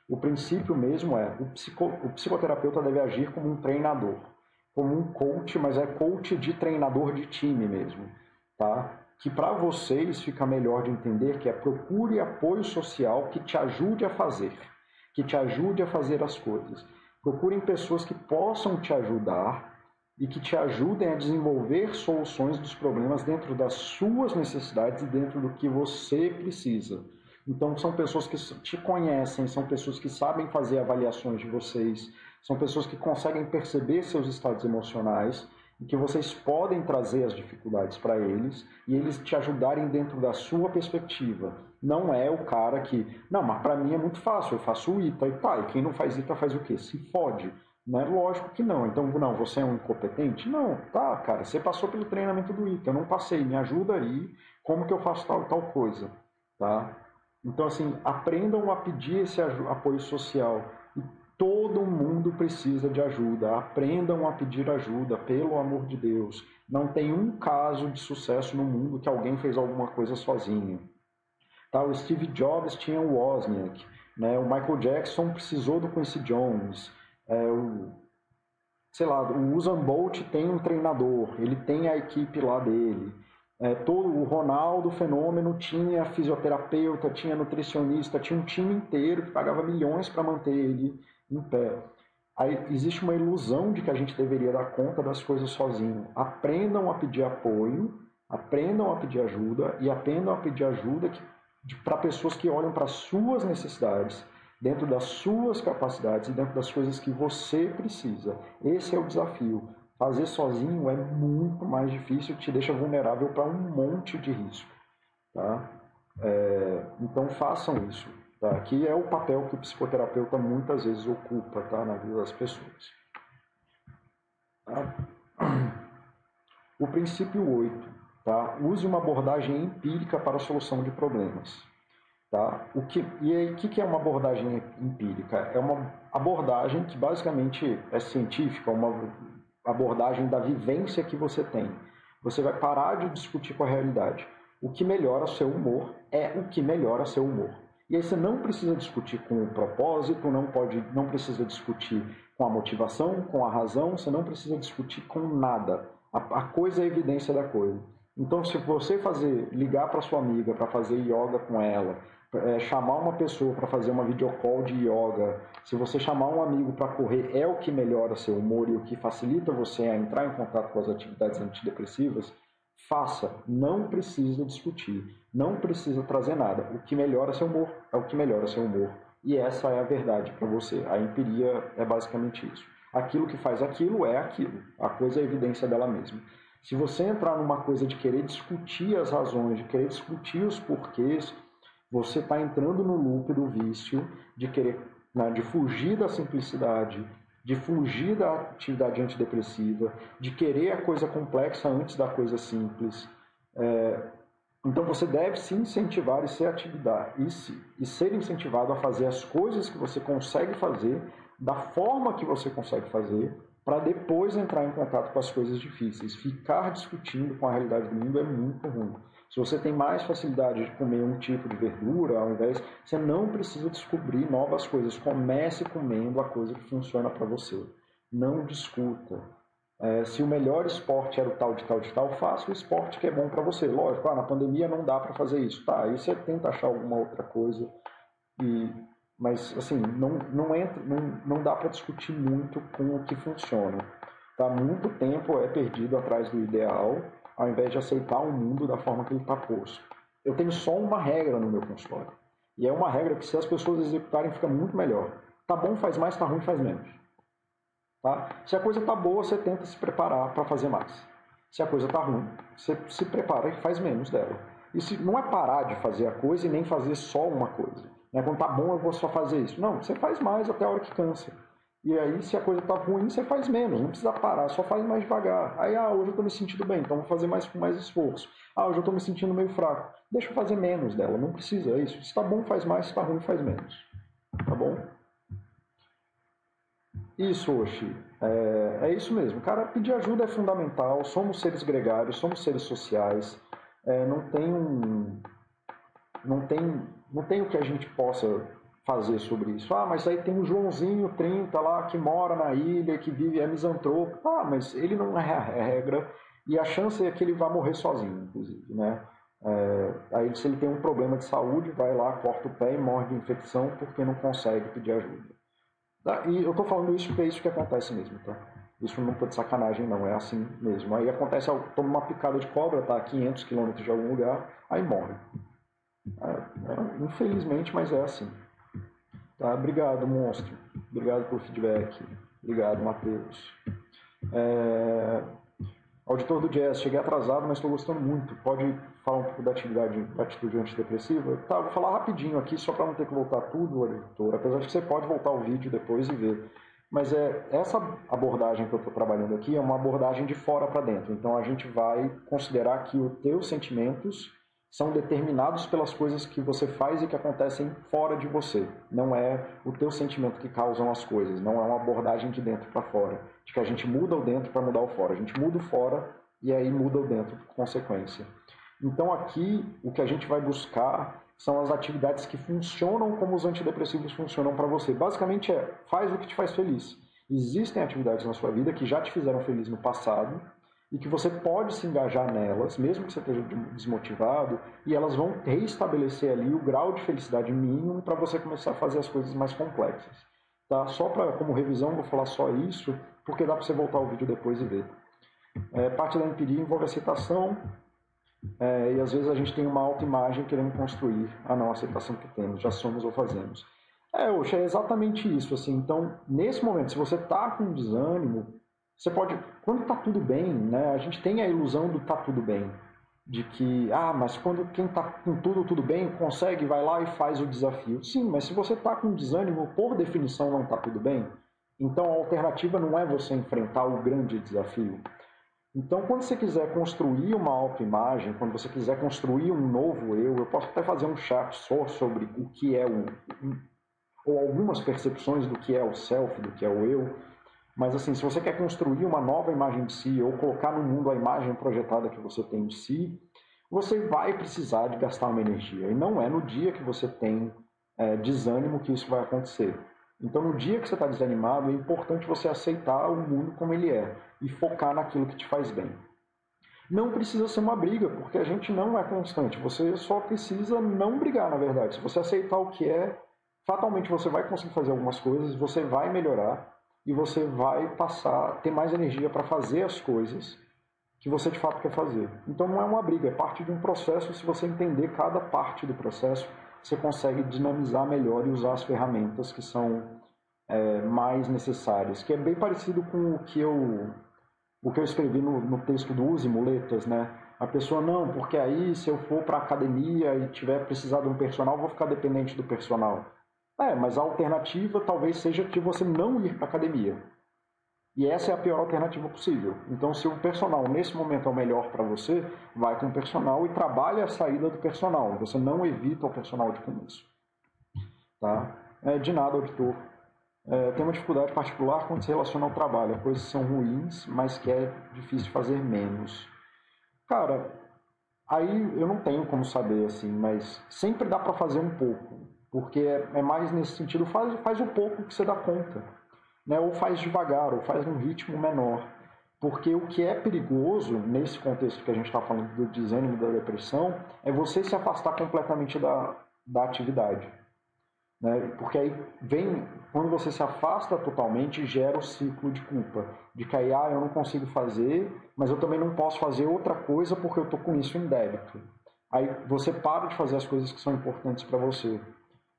O princípio mesmo é, o, psico, o psicoterapeuta deve agir como um treinador, como um coach, mas é coach de treinador de time mesmo, tá? que para vocês fica melhor de entender que é procure apoio social que te ajude a fazer, que te ajude a fazer as coisas. Procurem pessoas que possam te ajudar e que te ajudem a desenvolver soluções dos problemas dentro das suas necessidades e dentro do que você precisa. Então, são pessoas que te conhecem, são pessoas que sabem fazer avaliações de vocês, são pessoas que conseguem perceber seus estados emocionais em que vocês podem trazer as dificuldades para eles e eles te ajudarem dentro da sua perspectiva. Não é o cara que, não, mas para mim é muito fácil, eu faço o ITA e tá, e quem não faz ITA faz o quê? Se fode. Não é lógico que não. Então, não, você é um incompetente? Não, tá, cara, você passou pelo treinamento do ITA, eu não passei, me ajuda aí como que eu faço tal tal coisa, tá? Então, assim, aprendam a pedir esse apoio social. E todo mundo precisa de ajuda. Aprendam a pedir ajuda, pelo amor de Deus. Não tem um caso de sucesso no mundo que alguém fez alguma coisa sozinho. Tá? O Steve Jobs tinha o Wozniak. Né? O Michael Jackson precisou do Quincy Jones. É, o, sei lá, o Usain Bolt tem um treinador. Ele tem a equipe lá dele. É, todo o Ronaldo Fenômeno tinha fisioterapeuta, tinha nutricionista, tinha um time inteiro que pagava milhões para manter ele em pé. Aí existe uma ilusão de que a gente deveria dar conta das coisas sozinho. Aprendam a pedir apoio, aprendam a pedir ajuda e aprendam a pedir ajuda para pessoas que olham para suas necessidades, dentro das suas capacidades e dentro das coisas que você precisa. Esse é o desafio. Fazer sozinho é muito mais difícil, te deixa vulnerável para um monte de risco. Tá? É, então façam isso. Tá? Que é o papel que o psicoterapeuta muitas vezes ocupa tá? na vida das pessoas. Tá? O princípio 8. Tá? Use uma abordagem empírica para a solução de problemas. Tá? O que, e aí, o que é uma abordagem empírica? É uma abordagem que basicamente é científica, uma abordagem da vivência que você tem. Você vai parar de discutir com a realidade. O que melhora seu humor é o que melhora seu humor. E aí você não precisa discutir com o propósito, não pode, não precisa discutir com a motivação, com a razão, você não precisa discutir com nada. A, a coisa é a evidência da coisa. Então, se você fazer, ligar para sua amiga para fazer yoga com ela, é, chamar uma pessoa para fazer uma videocall de yoga, se você chamar um amigo para correr, é o que melhora seu humor e o que facilita você a entrar em contato com as atividades antidepressivas, faça. Não precisa discutir, não precisa trazer nada. O que melhora seu humor é o que melhora seu humor. E essa é a verdade para você. A empiria é basicamente isso. Aquilo que faz aquilo é aquilo. A coisa é a evidência dela mesma. Se você entrar numa coisa de querer discutir as razões, de querer discutir os porquês, você está entrando no loop do vício de querer, né, de fugir da simplicidade, de fugir da atividade antidepressiva, de querer a coisa complexa antes da coisa simples. É, então você deve se incentivar e ser atividade e, se, e ser incentivado a fazer as coisas que você consegue fazer da forma que você consegue fazer para depois entrar em contato com as coisas difíceis. Ficar discutindo com a realidade do mundo é muito ruim. Se você tem mais facilidade de comer um tipo de verdura, ao invés, você não precisa descobrir novas coisas. Comece comendo a coisa que funciona para você. Não discuta. É, se o melhor esporte era o tal de tal de tal, faça o esporte que é bom para você. Lógico, ah, na pandemia não dá para fazer isso. Tá, aí você tenta achar alguma outra coisa. E, mas, assim, não, não, entra, não, não dá para discutir muito com o que funciona. Tá? Muito tempo é perdido atrás do ideal ao invés de aceitar o mundo da forma que ele está posto. Eu tenho só uma regra no meu consultório. E é uma regra que se as pessoas executarem fica muito melhor. Tá bom faz mais, tá ruim faz menos. Tá? Se a coisa tá boa, você tenta se preparar para fazer mais. Se a coisa tá ruim, você se prepara e faz menos dela. Se, não é parar de fazer a coisa e nem fazer só uma coisa. Né? Quando tá bom, eu vou só fazer isso. Não, você faz mais até a hora que cansa. E aí, se a coisa tá ruim, você faz menos, não precisa parar, só faz mais devagar. Aí, ah, hoje eu tô me sentindo bem, então vou fazer mais com mais esforço. Ah, hoje eu tô me sentindo meio fraco. Deixa eu fazer menos dela, não precisa, é isso. Se tá bom, faz mais, se tá ruim, faz menos. Tá bom? Isso, Oxi. É, é isso mesmo. Cara, pedir ajuda é fundamental. Somos seres gregários, somos seres sociais. É, não tem um. Não tem, não tem o que a gente possa fazer sobre isso. Ah, mas aí tem o Joãozinho 30 lá que mora na ilha, que vive, é misantropo. Ah, mas ele não é a regra e a chance é que ele vá morrer sozinho, inclusive, né? É, aí se ele tem um problema de saúde, vai lá, corta o pé e morre de infecção porque não consegue pedir ajuda. Tá? E eu estou falando isso porque é isso que acontece mesmo, tá? Isso não foi de sacanagem, não, é assim mesmo. Aí acontece, toma uma picada de cobra, tá a 500 quilômetros de algum lugar, aí morre. É, é, infelizmente, mas é assim. Tá? Obrigado, monstro. Obrigado pelo feedback. Obrigado, Matheus. É... Auditor do Jazz, cheguei atrasado, mas estou gostando muito. Pode falar um pouco da atividade, da atitude antidepressiva? Tá, vou falar rapidinho aqui, só para não ter que voltar tudo, auditor. Apesar de que você pode voltar o vídeo depois e ver. Mas é, essa abordagem que eu estou trabalhando aqui é uma abordagem de fora para dentro. Então a gente vai considerar que os teus sentimentos são determinados pelas coisas que você faz e que acontecem fora de você. Não é o teu sentimento que causam as coisas, não é uma abordagem de dentro para fora, de que a gente muda o dentro para mudar o fora. A gente muda o fora e aí muda o dentro por consequência. Então aqui o que a gente vai buscar são as atividades que funcionam como os antidepressivos funcionam para você. Basicamente é, faz o que te faz feliz. Existem atividades na sua vida que já te fizeram feliz no passado e que você pode se engajar nelas, mesmo que você esteja desmotivado, e elas vão reestabelecer ali o grau de felicidade mínimo para você começar a fazer as coisas mais complexas. Tá? Só para como revisão, vou falar só isso, porque dá para você voltar o vídeo depois e ver. É, parte da empiria envolve aceitação, é, e às vezes a gente tem uma autoimagem querendo construir a não aceitação que temos, já somos ou fazemos. É, Oxa, é exatamente isso. Assim. Então, nesse momento, se você está com desânimo, você pode, quando está tudo bem, né, a gente tem a ilusão do tá tudo bem, de que, ah, mas quando quem está com tudo tudo bem consegue, vai lá e faz o desafio. Sim, mas se você está com desânimo, por definição não está tudo bem. Então a alternativa não é você enfrentar o grande desafio. Então, quando você quiser construir uma autoimagem, quando você quiser construir um novo eu, eu posso até fazer um chat só sobre o que é o. ou algumas percepções do que é o self, do que é o eu. Mas assim, se você quer construir uma nova imagem de si ou colocar no mundo a imagem projetada que você tem de si, você vai precisar de gastar uma energia. E não é no dia que você tem é, desânimo que isso vai acontecer. Então, no dia que você está desanimado, é importante você aceitar o mundo como ele é e focar naquilo que te faz bem. Não precisa ser uma briga, porque a gente não é constante. Você só precisa não brigar, na verdade. Se você aceitar o que é, fatalmente você vai conseguir fazer algumas coisas, você vai melhorar e você vai passar, ter mais energia para fazer as coisas que você de fato quer fazer. Então não é uma briga, é parte de um processo. Se você entender cada parte do processo, você consegue dinamizar melhor e usar as ferramentas que são é, mais necessárias. Que é bem parecido com o que eu, o que eu escrevi no, no texto do Use Muletas, né? A pessoa, não, porque aí se eu for para academia e tiver precisado de um personal, vou ficar dependente do personal. É, mas a alternativa talvez seja que você não ir para academia. E essa é a pior alternativa possível. Então, se o personal nesse momento é o melhor para você, vai com o personal e trabalhe a saída do personal. Você não evita o personal de começo. Tá? É, de nada, auditor. É, tem uma dificuldade particular quando se relaciona ao trabalho. As coisas são ruins, mas que é difícil fazer menos. Cara, aí eu não tenho como saber assim, mas sempre dá para fazer um pouco. Porque é, é mais nesse sentido, faz, faz o pouco que você dá conta. Né? Ou faz devagar, ou faz num ritmo menor. Porque o que é perigoso, nesse contexto que a gente está falando do desânimo da depressão, é você se afastar completamente da, da atividade. Né? Porque aí vem, quando você se afasta totalmente, gera o ciclo de culpa. De aí, ah, eu não consigo fazer, mas eu também não posso fazer outra coisa porque eu estou com isso em débito. Aí você para de fazer as coisas que são importantes para você.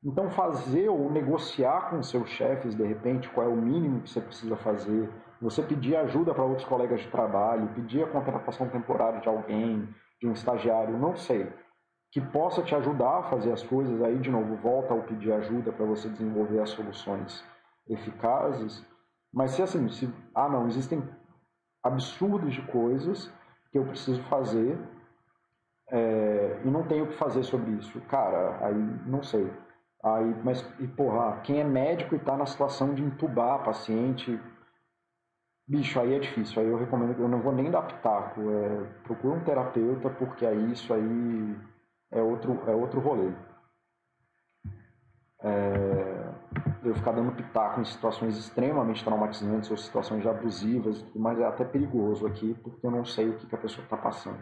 Então, fazer ou negociar com seus chefes, de repente, qual é o mínimo que você precisa fazer, você pedir ajuda para outros colegas de trabalho, pedir a contratação temporária de alguém, de um estagiário, não sei, que possa te ajudar a fazer as coisas, aí de novo volta ao pedir ajuda para você desenvolver as soluções eficazes. Mas se assim, se, ah não, existem absurdos de coisas que eu preciso fazer é, e não tenho o que fazer sobre isso, cara, aí não sei. Aí, mas, e porra, quem é médico e está na situação de entubar paciente, bicho, aí é difícil. Aí eu recomendo que eu não vou nem dar pitaco. É, procura um terapeuta, porque aí isso aí é outro, é outro rolê. É, eu ficar dando pitaco em situações extremamente traumatizantes ou situações abusivas, mas é até perigoso aqui, porque eu não sei o que, que a pessoa está passando.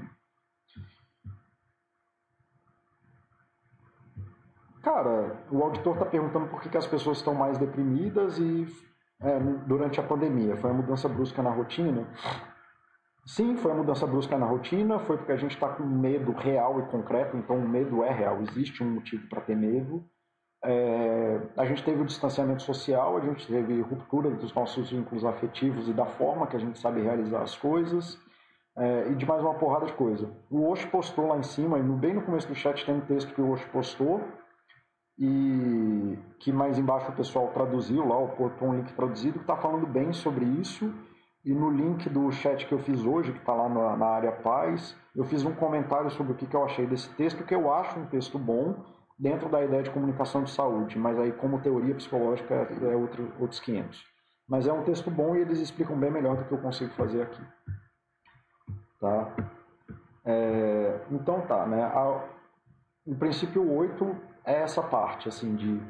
Cara, o auditor está perguntando por que, que as pessoas estão mais deprimidas e é, durante a pandemia. Foi uma mudança brusca na rotina? Sim, foi uma mudança brusca na rotina, foi porque a gente está com medo real e concreto, então o medo é real, existe um motivo para ter medo. É, a gente teve o distanciamento social, a gente teve ruptura dos nossos vínculos afetivos e da forma que a gente sabe realizar as coisas, é, e de mais uma porrada de coisa. O Osho postou lá em cima, bem no começo do chat tem um texto que o Osho postou, e que mais embaixo o pessoal traduziu lá, botou um link traduzido que está falando bem sobre isso e no link do chat que eu fiz hoje, que está lá na, na, área paz, eu fiz um comentário sobre o que, que eu achei desse texto, que eu acho um texto bom dentro da ideia de comunicação de saúde, mas aí como teoria psicológica é outro, outros 500. Mas é um texto bom e eles explicam bem melhor do que eu consigo fazer aqui. Tá? É, então tá, né? A, o princípio 8 é essa parte, assim, de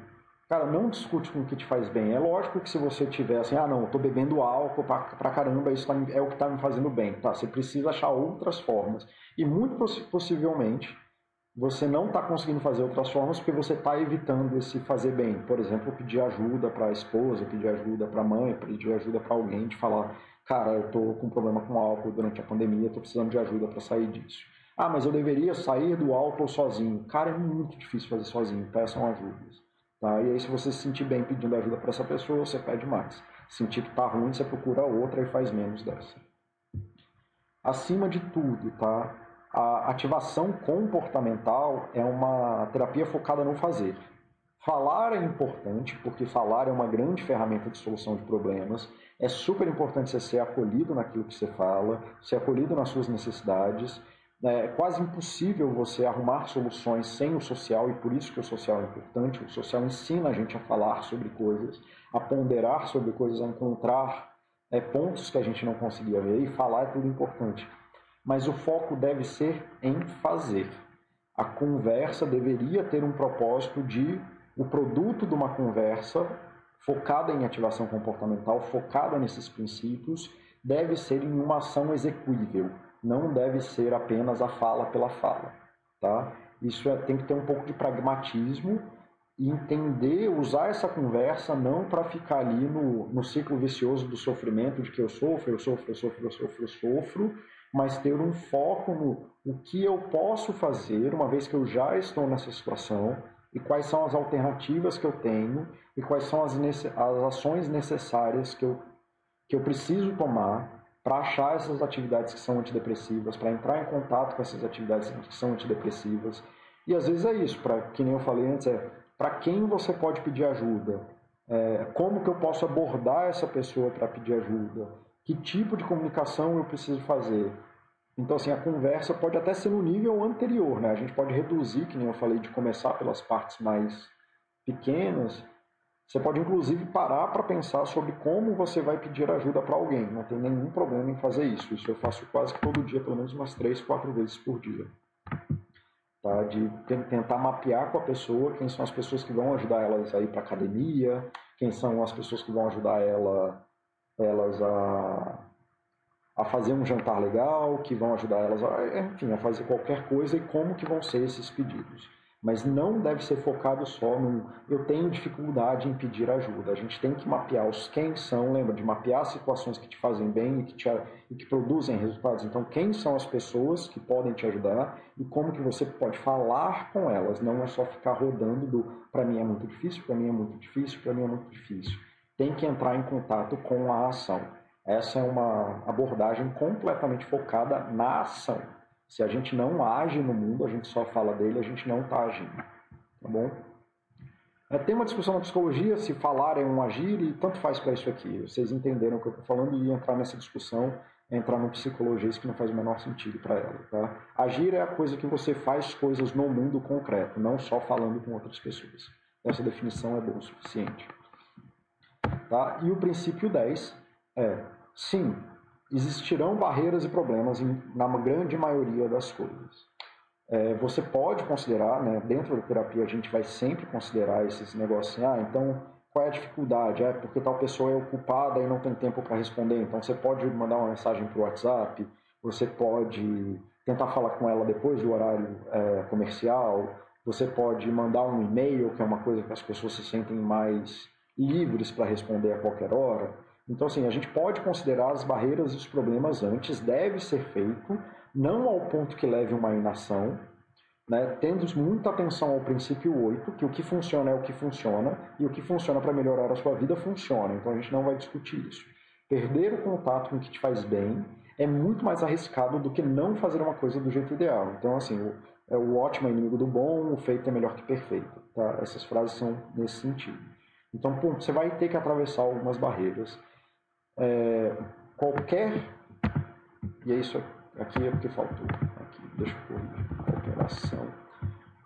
Cara, não discute com o que te faz bem. É lógico que se você tiver assim, ah, não, eu tô bebendo álcool pra, pra caramba, isso tá, é o que tá me fazendo bem. Tá, você precisa achar outras formas. E muito possivelmente você não está conseguindo fazer outras formas porque você está evitando esse fazer bem. Por exemplo, pedir ajuda para a esposa, pedir ajuda para a mãe, pedir ajuda para alguém, de falar, cara, eu estou com problema com álcool durante a pandemia, estou precisando de ajuda para sair disso. Ah, mas eu deveria sair do álcool sozinho. Cara, é muito difícil fazer sozinho, peçam ajudas. Tá? E aí, se você se sentir bem pedindo ajuda para essa pessoa, você pede mais. Sentir que está ruim, você procura outra e faz menos dessa. Acima de tudo, tá? A ativação comportamental é uma terapia focada no fazer. Falar é importante, porque falar é uma grande ferramenta de solução de problemas. É super importante você ser acolhido naquilo que você fala, ser acolhido nas suas necessidades. É quase impossível você arrumar soluções sem o social, e por isso que o social é importante. O social ensina a gente a falar sobre coisas, a ponderar sobre coisas, a encontrar é, pontos que a gente não conseguia ver, e falar é tudo importante mas o foco deve ser em fazer. A conversa deveria ter um propósito de o produto de uma conversa focada em ativação comportamental, focada nesses princípios, deve ser em uma ação execuível, não deve ser apenas a fala pela fala, tá? Isso é, tem que ter um pouco de pragmatismo e entender, usar essa conversa não para ficar ali no, no ciclo vicioso do sofrimento, de que eu sofro, eu sofro, eu sofro, eu sofro, eu sofro, mas ter um foco no o que eu posso fazer uma vez que eu já estou nessa situação e quais são as alternativas que eu tenho e quais são as, as ações necessárias que eu, que eu preciso tomar para achar essas atividades que são antidepressivas, para entrar em contato com essas atividades que são antidepressivas. E às vezes é isso, para que nem eu falei antes, é para quem você pode pedir ajuda, é, como que eu posso abordar essa pessoa para pedir ajuda, que tipo de comunicação eu preciso fazer. Então, assim, a conversa pode até ser no nível anterior, né? A gente pode reduzir, que nem eu falei, de começar pelas partes mais pequenas. Você pode, inclusive, parar para pensar sobre como você vai pedir ajuda para alguém. Não tem nenhum problema em fazer isso. Isso eu faço quase que todo dia, pelo menos umas três, quatro vezes por dia. Tá? De tentar mapear com a pessoa quem são as pessoas que vão ajudar elas a ir para academia, quem são as pessoas que vão ajudar ela elas a, a fazer um jantar legal, que vão ajudar elas a, enfim, a fazer qualquer coisa e como que vão ser esses pedidos. Mas não deve ser focado só no eu tenho dificuldade em pedir ajuda. A gente tem que mapear os quem são, lembra de mapear situações que te fazem bem e que, te, e que produzem resultados. Então, quem são as pessoas que podem te ajudar e como que você pode falar com elas. Não é só ficar rodando do para mim é muito difícil, para mim é muito difícil, para mim é muito difícil tem que entrar em contato com a ação. Essa é uma abordagem completamente focada na ação. Se a gente não age no mundo, a gente só fala dele, a gente não está agindo. Tá bom? É, tem uma discussão na psicologia se falar é um agir e tanto faz para isso aqui. Vocês entenderam o que eu estou falando e entrar nessa discussão é entrar no psicologia, isso que não faz o menor sentido para ela. Tá? Agir é a coisa que você faz coisas no mundo concreto, não só falando com outras pessoas. Essa definição é boa o suficiente. Tá? E o princípio 10 é: sim, existirão barreiras e problemas em, na grande maioria das coisas. É, você pode considerar, né, dentro da terapia a gente vai sempre considerar esses negócios assim, ah, então qual é a dificuldade? É porque tal pessoa é ocupada e não tem tempo para responder, então você pode mandar uma mensagem para o WhatsApp, você pode tentar falar com ela depois do horário é, comercial, você pode mandar um e-mail, que é uma coisa que as pessoas se sentem mais livres para responder a qualquer hora. Então, assim, a gente pode considerar as barreiras e os problemas antes, deve ser feito, não ao ponto que leve uma inação, né, tendo muita atenção ao princípio 8, que o que funciona é o que funciona, e o que funciona para melhorar a sua vida funciona. Então a gente não vai discutir isso. Perder o contato com o que te faz bem é muito mais arriscado do que não fazer uma coisa do jeito ideal. Então, assim, o, é o ótimo é inimigo do bom, o feito é melhor que perfeito. Tá? Essas frases são nesse sentido. Então, pum, você vai ter que atravessar algumas barreiras. É, qualquer. E é isso aqui é porque faltou. Aqui, deixa eu corrigir. Qualquer ação.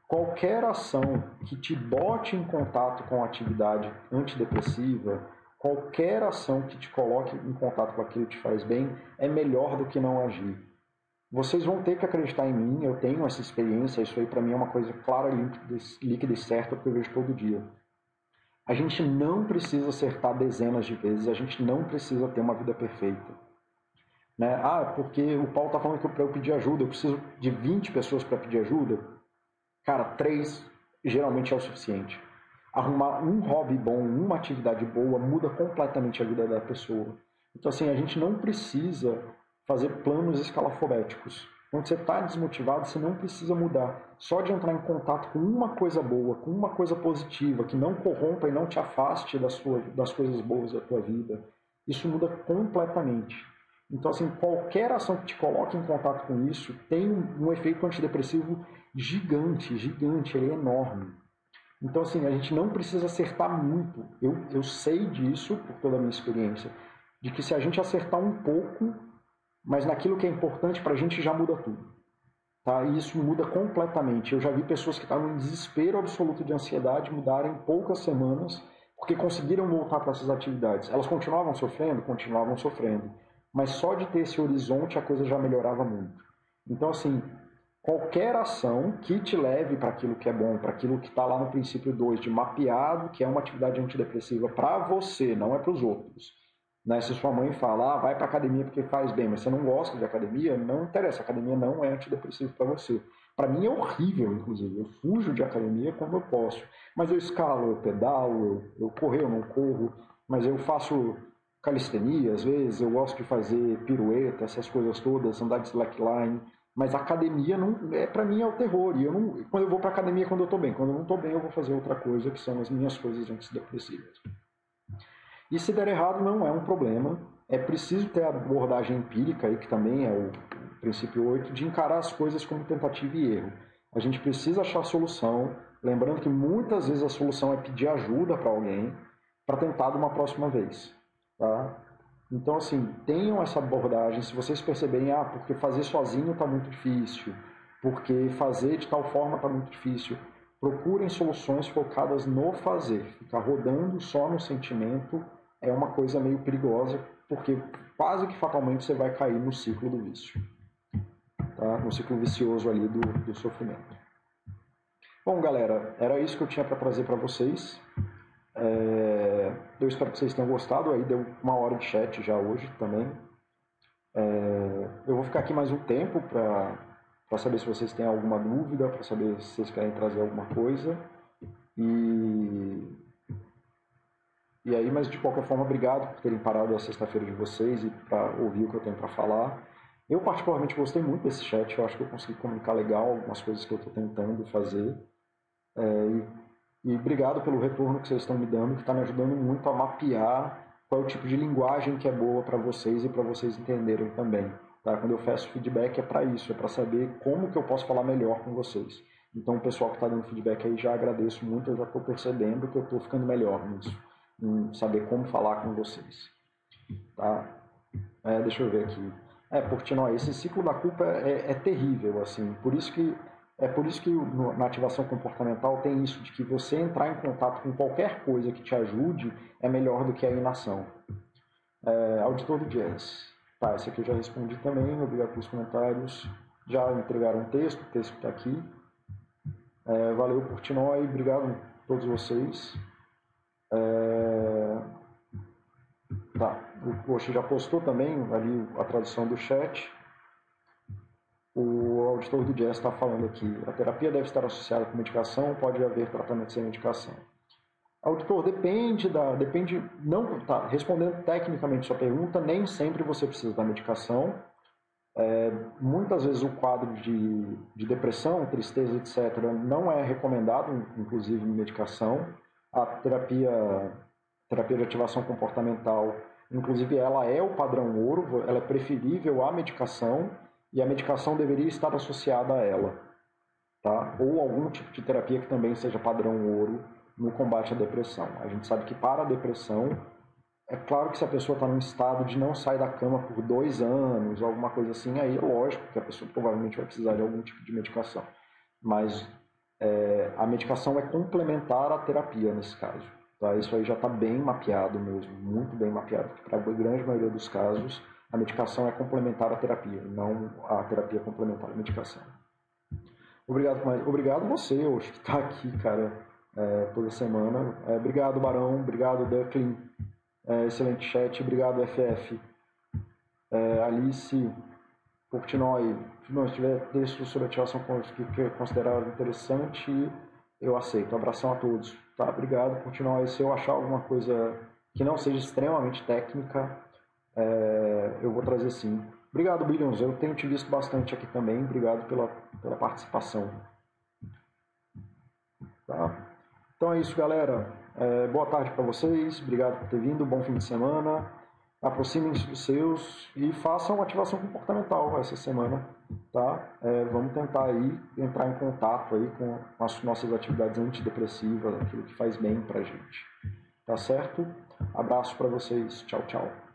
Qualquer ação que te bote em contato com atividade antidepressiva, qualquer ação que te coloque em contato com aquilo que te faz bem, é melhor do que não agir. Vocês vão ter que acreditar em mim, eu tenho essa experiência, isso aí para mim é uma coisa clara, líquida e certa, porque eu vejo todo dia. A gente não precisa acertar dezenas de vezes, a gente não precisa ter uma vida perfeita. Né? Ah, porque o Paulo está falando que para eu pedir ajuda, eu preciso de 20 pessoas para pedir ajuda. Cara, três geralmente é o suficiente. Arrumar um hobby bom, uma atividade boa, muda completamente a vida da pessoa. Então, assim, a gente não precisa fazer planos escalafobéticos. Quando você está desmotivado, você não precisa mudar. Só de entrar em contato com uma coisa boa, com uma coisa positiva, que não corrompa e não te afaste das, sua, das coisas boas da tua vida, isso muda completamente. Então, assim, qualquer ação que te coloque em contato com isso tem um efeito antidepressivo gigante, gigante, ele é enorme. Então, assim, a gente não precisa acertar muito. Eu, eu sei disso, por toda a minha experiência, de que se a gente acertar um pouco, mas naquilo que é importante para a gente já muda tudo. Tá? E isso muda completamente. Eu já vi pessoas que estavam em desespero absoluto de ansiedade mudarem em poucas semanas porque conseguiram voltar para essas atividades. Elas continuavam sofrendo? Continuavam sofrendo. Mas só de ter esse horizonte a coisa já melhorava muito. Então, assim, qualquer ação que te leve para aquilo que é bom, para aquilo que está lá no princípio 2, de mapeado, que é uma atividade antidepressiva para você, não é para os outros né? Se sua mãe fala, ah, vai para academia porque faz bem, mas você não gosta de academia, não interessa, academia não é antidepressivo para você. Para mim é horrível, inclusive. Eu fujo de academia quando eu posso. Mas eu escalo, eu pedalo, eu, eu correr, eu não corro, mas eu faço calistenia às vezes, eu gosto de fazer pirueta, essas coisas todas, andar de slackline. Mas academia não é para mim é o terror. E eu não, quando eu vou para academia quando eu estou bem, quando eu não estou bem eu vou fazer outra coisa que são as minhas coisas antidepressivas. E se der errado, não é um problema. É preciso ter a abordagem empírica, aí, que também é o princípio 8, de encarar as coisas como tentativa e erro. A gente precisa achar solução, lembrando que muitas vezes a solução é pedir ajuda para alguém para tentar de uma próxima vez. Tá? Então, assim, tenham essa abordagem. Se vocês perceberem, ah, porque fazer sozinho está muito difícil, porque fazer de tal forma está muito difícil, procurem soluções focadas no fazer. Ficar rodando só no sentimento é uma coisa meio perigosa, porque quase que fatalmente você vai cair no ciclo do vício, tá? no ciclo vicioso ali do, do sofrimento. Bom, galera, era isso que eu tinha para trazer para vocês. É, eu espero que vocês tenham gostado. Aí deu uma hora de chat já hoje também. É, eu vou ficar aqui mais um tempo para saber se vocês têm alguma dúvida, para saber se vocês querem trazer alguma coisa. E e aí, mas de qualquer forma, obrigado por terem parado a sexta-feira de vocês e para ouvir o que eu tenho para falar. Eu particularmente gostei muito desse chat, eu acho que eu consegui comunicar legal algumas coisas que eu estou tentando fazer. É, e, e, obrigado pelo retorno que vocês estão me dando, que está me ajudando muito a mapear qual é o tipo de linguagem que é boa para vocês e para vocês entenderem também. Tá? Quando eu faço feedback é para isso, é para saber como que eu posso falar melhor com vocês. Então, o pessoal que está dando feedback aí já agradeço muito, eu já estou percebendo que eu estou ficando melhor nisso em saber como falar com vocês. Tá? É, deixa eu ver aqui. É, Portnoy, esse ciclo da culpa é, é, terrível, assim. Por isso que é por isso que na ativação comportamental tem isso de que você entrar em contato com qualquer coisa que te ajude é melhor do que a inação. É, auditor do jazz. Tá, esse aqui eu já respondi também. Obrigado pelos comentários. Já entregaram o texto, o texto está aqui. É, valeu, Portnoy. Obrigado a todos vocês. É... Tá, o Oxi já postou também ali a tradução do chat. O auditor do Jazz está falando aqui. A terapia deve estar associada com medicação, pode haver tratamento sem medicação. Auditor, depende da. Depende. Não, tá, respondendo tecnicamente sua pergunta, nem sempre você precisa da medicação. É, muitas vezes o quadro de, de depressão, tristeza, etc., não é recomendado, inclusive medicação a terapia, terapia de ativação comportamental, inclusive ela é o padrão ouro, ela é preferível à medicação e a medicação deveria estar associada a ela, tá? Ou algum tipo de terapia que também seja padrão ouro no combate à depressão. A gente sabe que para a depressão é claro que se a pessoa está num estado de não sair da cama por dois anos, alguma coisa assim, aí é lógico que a pessoa provavelmente vai precisar de algum tipo de medicação. Mas é, a medicação é complementar à terapia nesse caso. Tá? Isso aí já está bem mapeado mesmo, muito bem mapeado. Para a grande maioria dos casos, a medicação é complementar à terapia, não a terapia complementar à medicação. Obrigado, obrigado você, hoje que está aqui, cara, é, toda semana. É, obrigado, Barão. Obrigado, Ducklin. É, excelente chat. Obrigado, FF. É, Alice Portnoy. Se tiver texto sobre ativação que considerar interessante, eu aceito. Abração a todos. Tá? Obrigado, Portnoy. Se eu achar alguma coisa que não seja extremamente técnica, é, eu vou trazer sim. Obrigado, Billions. Eu tenho te visto bastante aqui também. Obrigado pela, pela participação. Tá? Então é isso, galera. É, boa tarde para vocês. Obrigado por ter vindo. Bom fim de semana. Aproximem-se dos seus e façam ativação comportamental essa semana, tá? É, vamos tentar aí entrar em contato aí com as nossas atividades antidepressivas, aquilo que faz bem para gente. Tá certo? Abraço para vocês. Tchau, tchau.